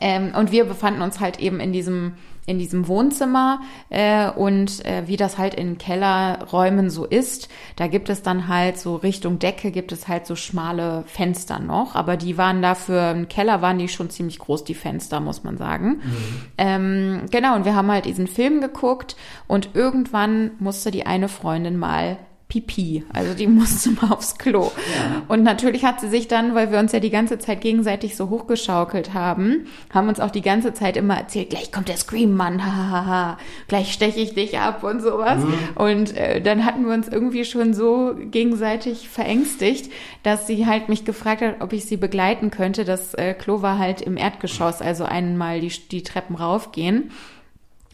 C: Ähm, und wir befanden uns halt eben in diesem in diesem Wohnzimmer äh, und äh, wie das halt in Kellerräumen so ist, da gibt es dann halt so Richtung Decke gibt es halt so schmale Fenster noch, aber die waren dafür im Keller waren die schon ziemlich groß die Fenster muss man sagen. Mhm. Ähm, genau und wir haben halt diesen Film geguckt und irgendwann musste die eine Freundin mal Pipi. Also die musste mal aufs Klo. Ja. Und natürlich hat sie sich dann, weil wir uns ja die ganze Zeit gegenseitig so hochgeschaukelt haben, haben uns auch die ganze Zeit immer erzählt, gleich kommt der Scream-Mann, hahaha, gleich steche ich dich ab und sowas. Mhm. Und äh, dann hatten wir uns irgendwie schon so gegenseitig verängstigt, dass sie halt mich gefragt hat, ob ich sie begleiten könnte. Das äh, Klo war halt im Erdgeschoss, also einmal die, die Treppen raufgehen.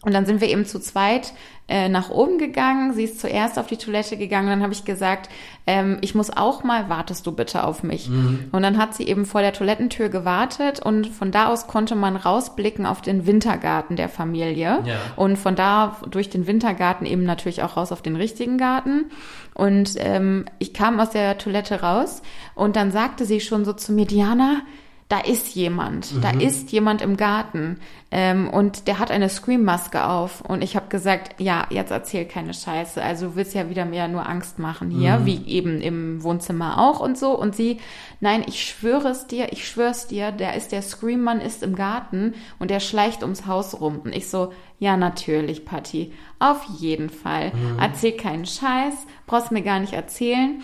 C: Und dann sind wir eben zu zweit äh, nach oben gegangen. Sie ist zuerst auf die Toilette gegangen. Dann habe ich gesagt, ähm, ich muss auch mal, wartest du bitte auf mich. Mhm. Und dann hat sie eben vor der Toilettentür gewartet und von da aus konnte man rausblicken auf den Wintergarten der Familie. Ja. Und von da durch den Wintergarten eben natürlich auch raus auf den richtigen Garten. Und ähm, ich kam aus der Toilette raus und dann sagte sie schon so zu mir, Diana, da ist jemand, da ist jemand im Garten. Ähm, und der hat eine Scream-Maske auf. Und ich habe gesagt, ja, jetzt erzähl keine Scheiße, also du willst ja wieder mehr nur Angst machen hier, wie eben im Wohnzimmer auch und so. Und sie, nein, ich schwöre es dir, ich schwöre es dir, der ist der Scream-Mann ist im Garten und der schleicht ums Haus rum. Und ich so, ja, natürlich, Patti, auf jeden Fall, erzähl keinen Scheiß, brauchst mir gar nicht erzählen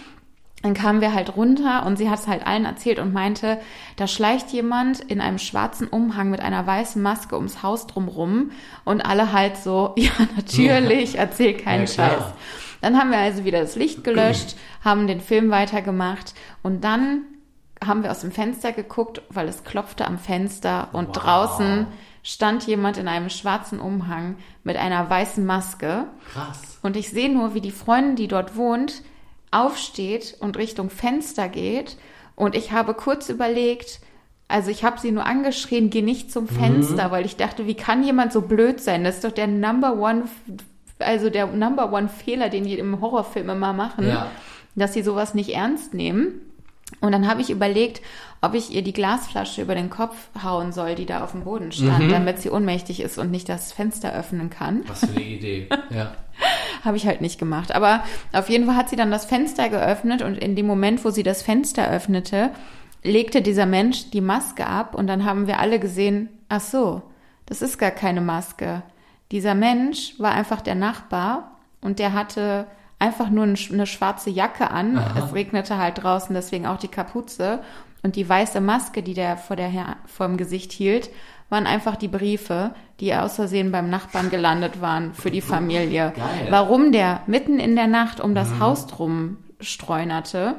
C: dann kamen wir halt runter und sie hat es halt allen erzählt und meinte, da schleicht jemand in einem schwarzen Umhang mit einer weißen Maske ums Haus drumrum und alle halt so, ja, natürlich, erzähl keinen
B: Ja.
C: Scheiß. Dann haben wir also wieder das Licht gelöscht, haben den Film weitergemacht und dann haben wir aus dem Fenster geguckt, weil es klopfte am Fenster und
B: Wow.
C: draußen stand jemand in einem schwarzen Umhang mit einer weißen Maske.
B: Krass.
C: Und ich sehe nur, wie die Freundin, die dort wohnt, aufsteht und Richtung Fenster geht. Und ich habe kurz überlegt, also ich habe sie nur angeschrien, geh nicht zum Fenster, weil ich dachte, wie kann jemand so blöd sein? Das ist doch der Number One, also der Number One Fehler, den die im Horrorfilm immer machen,
B: Ja.
C: dass sie sowas nicht ernst nehmen. Und dann habe ich überlegt, ob ich ihr die Glasflasche über den Kopf hauen soll, die da auf dem Boden stand, damit sie ohnmächtig ist und nicht das Fenster öffnen kann.
B: Was für eine Idee. Ja.
C: Habe ich halt nicht gemacht. Aber auf jeden Fall hat sie dann das Fenster geöffnet und in dem Moment, wo sie das Fenster öffnete, legte dieser Mensch die Maske ab und dann haben wir alle gesehen, ach so, das ist gar keine Maske. Dieser Mensch war einfach der Nachbar und der hatte einfach nur ein- eine schwarze Jacke an. Es regnete halt draußen, deswegen auch die Kapuze. Und die weiße Maske, die der vor, der vor dem Gesicht hielt, waren einfach die Briefe, die aus Versehen beim Nachbarn gelandet waren für die Familie.
B: Geil.
C: Warum der mitten in der Nacht um das Haus drum streunerte,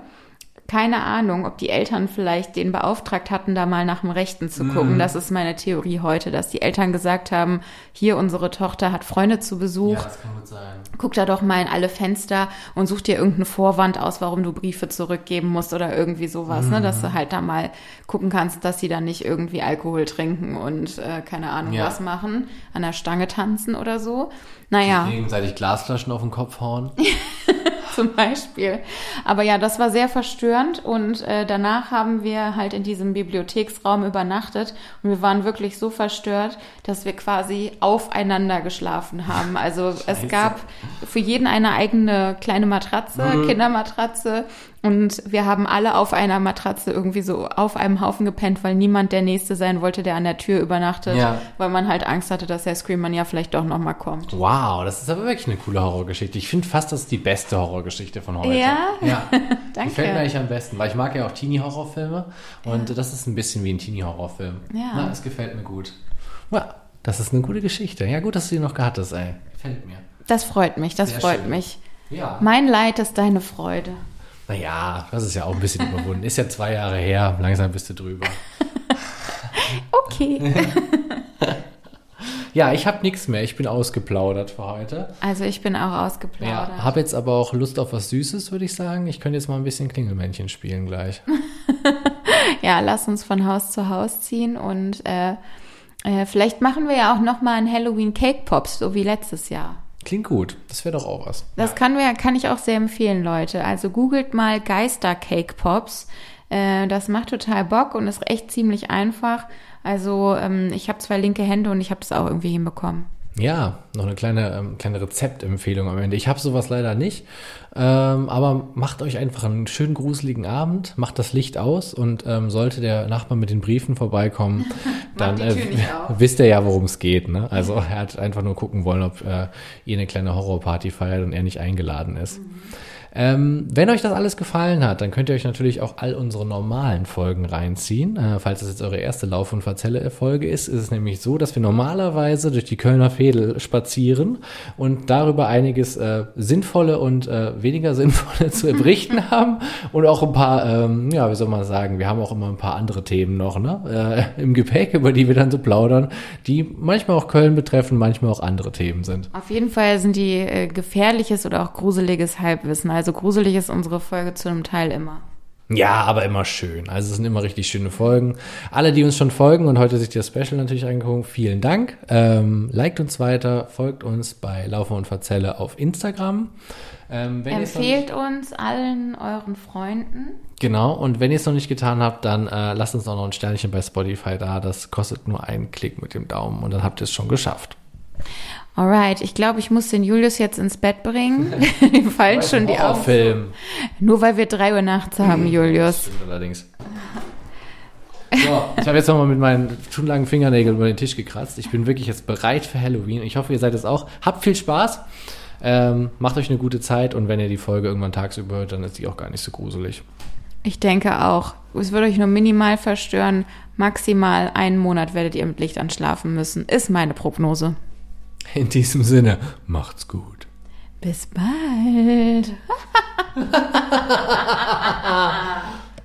C: keine Ahnung, ob die Eltern vielleicht den beauftragt hatten, da mal nach dem Rechten zu gucken. Das ist meine Theorie heute, dass die Eltern gesagt haben, hier unsere Tochter hat Freunde zu Besuch
B: ja, das kann gut sein.
C: guck da doch mal in alle Fenster und such dir irgendeinen Vorwand aus, warum du Briefe zurückgeben musst oder irgendwie sowas, ne? Dass du halt da mal gucken kannst, dass sie dann nicht irgendwie Alkohol trinken und äh, keine Ahnung
B: Ja.
C: was machen, an der Stange tanzen oder so. Naja,
B: Gegenseitig Glasflaschen auf den Kopf hauen.
C: zum Beispiel. Aber ja, das war sehr verstörend und äh, danach haben wir halt in diesem Bibliotheksraum übernachtet und wir waren wirklich so verstört, dass wir quasi aufeinander geschlafen haben. Also es gab für jeden eine eigene kleine Matratze, Kindermatratze und wir haben alle auf einer Matratze irgendwie so auf einem Haufen gepennt, weil niemand der Nächste sein wollte, der an der Tür übernachtet,
B: Ja.
C: weil man halt Angst hatte, dass der Screamer ja vielleicht doch nochmal kommt.
B: Wow, das ist aber wirklich eine coole Horrorgeschichte. Ich finde fast, das ist die beste Horrorgeschichte von heute.
C: Ja?
B: Ja.
C: Danke.
B: Gefällt mir eigentlich am besten, weil ich mag ja auch Teenie-Horrorfilme und das ist ein bisschen wie ein Teenie-Horrorfilm.
C: Ja.
B: Na, es gefällt mir gut. Ja, das ist eine gute Geschichte. Ja, gut, dass du die noch gehabt hast, ey. Gefällt mir.
C: Das freut mich, das
B: Sehr
C: freut
B: schön.
C: mich.
B: Ja.
C: Mein Leid ist deine Freude.
B: Naja, das ist ja auch ein bisschen überwunden. Ist ja zwei Jahre her, langsam bist du drüber.
C: Okay.
B: Ja, ich habe nichts mehr. Ich bin ausgeplaudert für heute.
C: Also ich bin auch
B: Ja,
C: ausgeplaudert.
B: habe jetzt aber auch Lust auf was Süßes, würde ich sagen. Ich könnte jetzt mal ein bisschen Klingelmännchen spielen gleich.
C: Ja, lass uns von Haus zu Haus ziehen und äh, äh, vielleicht machen wir ja auch noch mal ein Halloween Cake Pops, so wie letztes Jahr.
B: Klingt gut. Das wäre doch auch was.
C: Das kann, wir, kann ich auch sehr empfehlen, Leute. Also googelt mal Geister Cake Pops. Äh, das macht total Bock und ist echt ziemlich einfach. Also ähm, ich habe zwei linke Hände und ich habe das auch irgendwie hinbekommen.
B: Ja, noch eine kleine, ähm, kleine Rezeptempfehlung am Ende. Ich habe sowas leider nicht, ähm, aber macht euch einfach einen schönen gruseligen Abend, macht das Licht aus und ähm, sollte der Nachbar mit den Briefen vorbeikommen, dann äh, wisst ihr ja, worum es geht. Ne? Also er hat einfach nur gucken wollen, ob äh, ihr eine kleine Horrorparty feiert und er nicht eingeladen ist. Ähm, wenn euch das alles gefallen hat, dann könnt ihr euch natürlich auch all unsere normalen Folgen reinziehen. Äh, falls das jetzt eure erste Lauf- und Verzelle-Folge ist, ist es nämlich so, dass wir normalerweise durch die Kölner Fädel spazieren und darüber einiges äh, sinnvolle und äh, weniger sinnvolle zu berichten haben und auch ein paar, ähm, ja, wie soll man sagen, wir haben auch immer ein paar andere Themen noch ne, äh, im Gepäck, über die wir dann so plaudern, die manchmal auch Köln betreffen, manchmal auch andere Themen sind.
C: Auf jeden Fall sind die äh, gefährliches oder auch gruseliges Halbwissen. Also gruselig ist unsere Folge zu einem Teil immer.
B: Ja, aber immer schön. Also es sind immer richtig schöne Folgen. Alle, die uns schon folgen und heute sich das Special natürlich angeguckt, vielen Dank. Ähm, liked uns weiter, folgt uns bei Laufe und Verzelle auf Instagram.
C: Ähm, Empfehlt uns allen euren Freunden.
B: Genau, und wenn ihr es noch nicht getan habt, dann äh, lasst uns auch noch ein Sternchen bei Spotify da. Das kostet nur einen Klick mit dem Daumen und dann habt ihr es schon geschafft.
C: Alright, ich glaube, ich muss den Julius jetzt ins Bett bringen. Ihm fallen schon die Augen. Film. Nur weil wir drei Uhr nachts haben, Julius. Das stimmt allerdings.
B: So, ich habe jetzt nochmal mit meinen stundenlangen Fingernägeln über den Tisch gekratzt. Ich bin wirklich jetzt bereit für Halloween. Ich hoffe, ihr seid es auch. Habt viel Spaß. Ähm, macht euch eine gute Zeit und wenn ihr die Folge irgendwann tagsüber hört, dann ist die auch gar nicht so gruselig.
C: Ich denke auch. Es wird euch nur minimal verstören. Maximal einen Monat werdet ihr mit Licht anschlafen müssen. Ist meine Prognose.
B: In diesem Sinne, macht's gut.
C: Bis bald.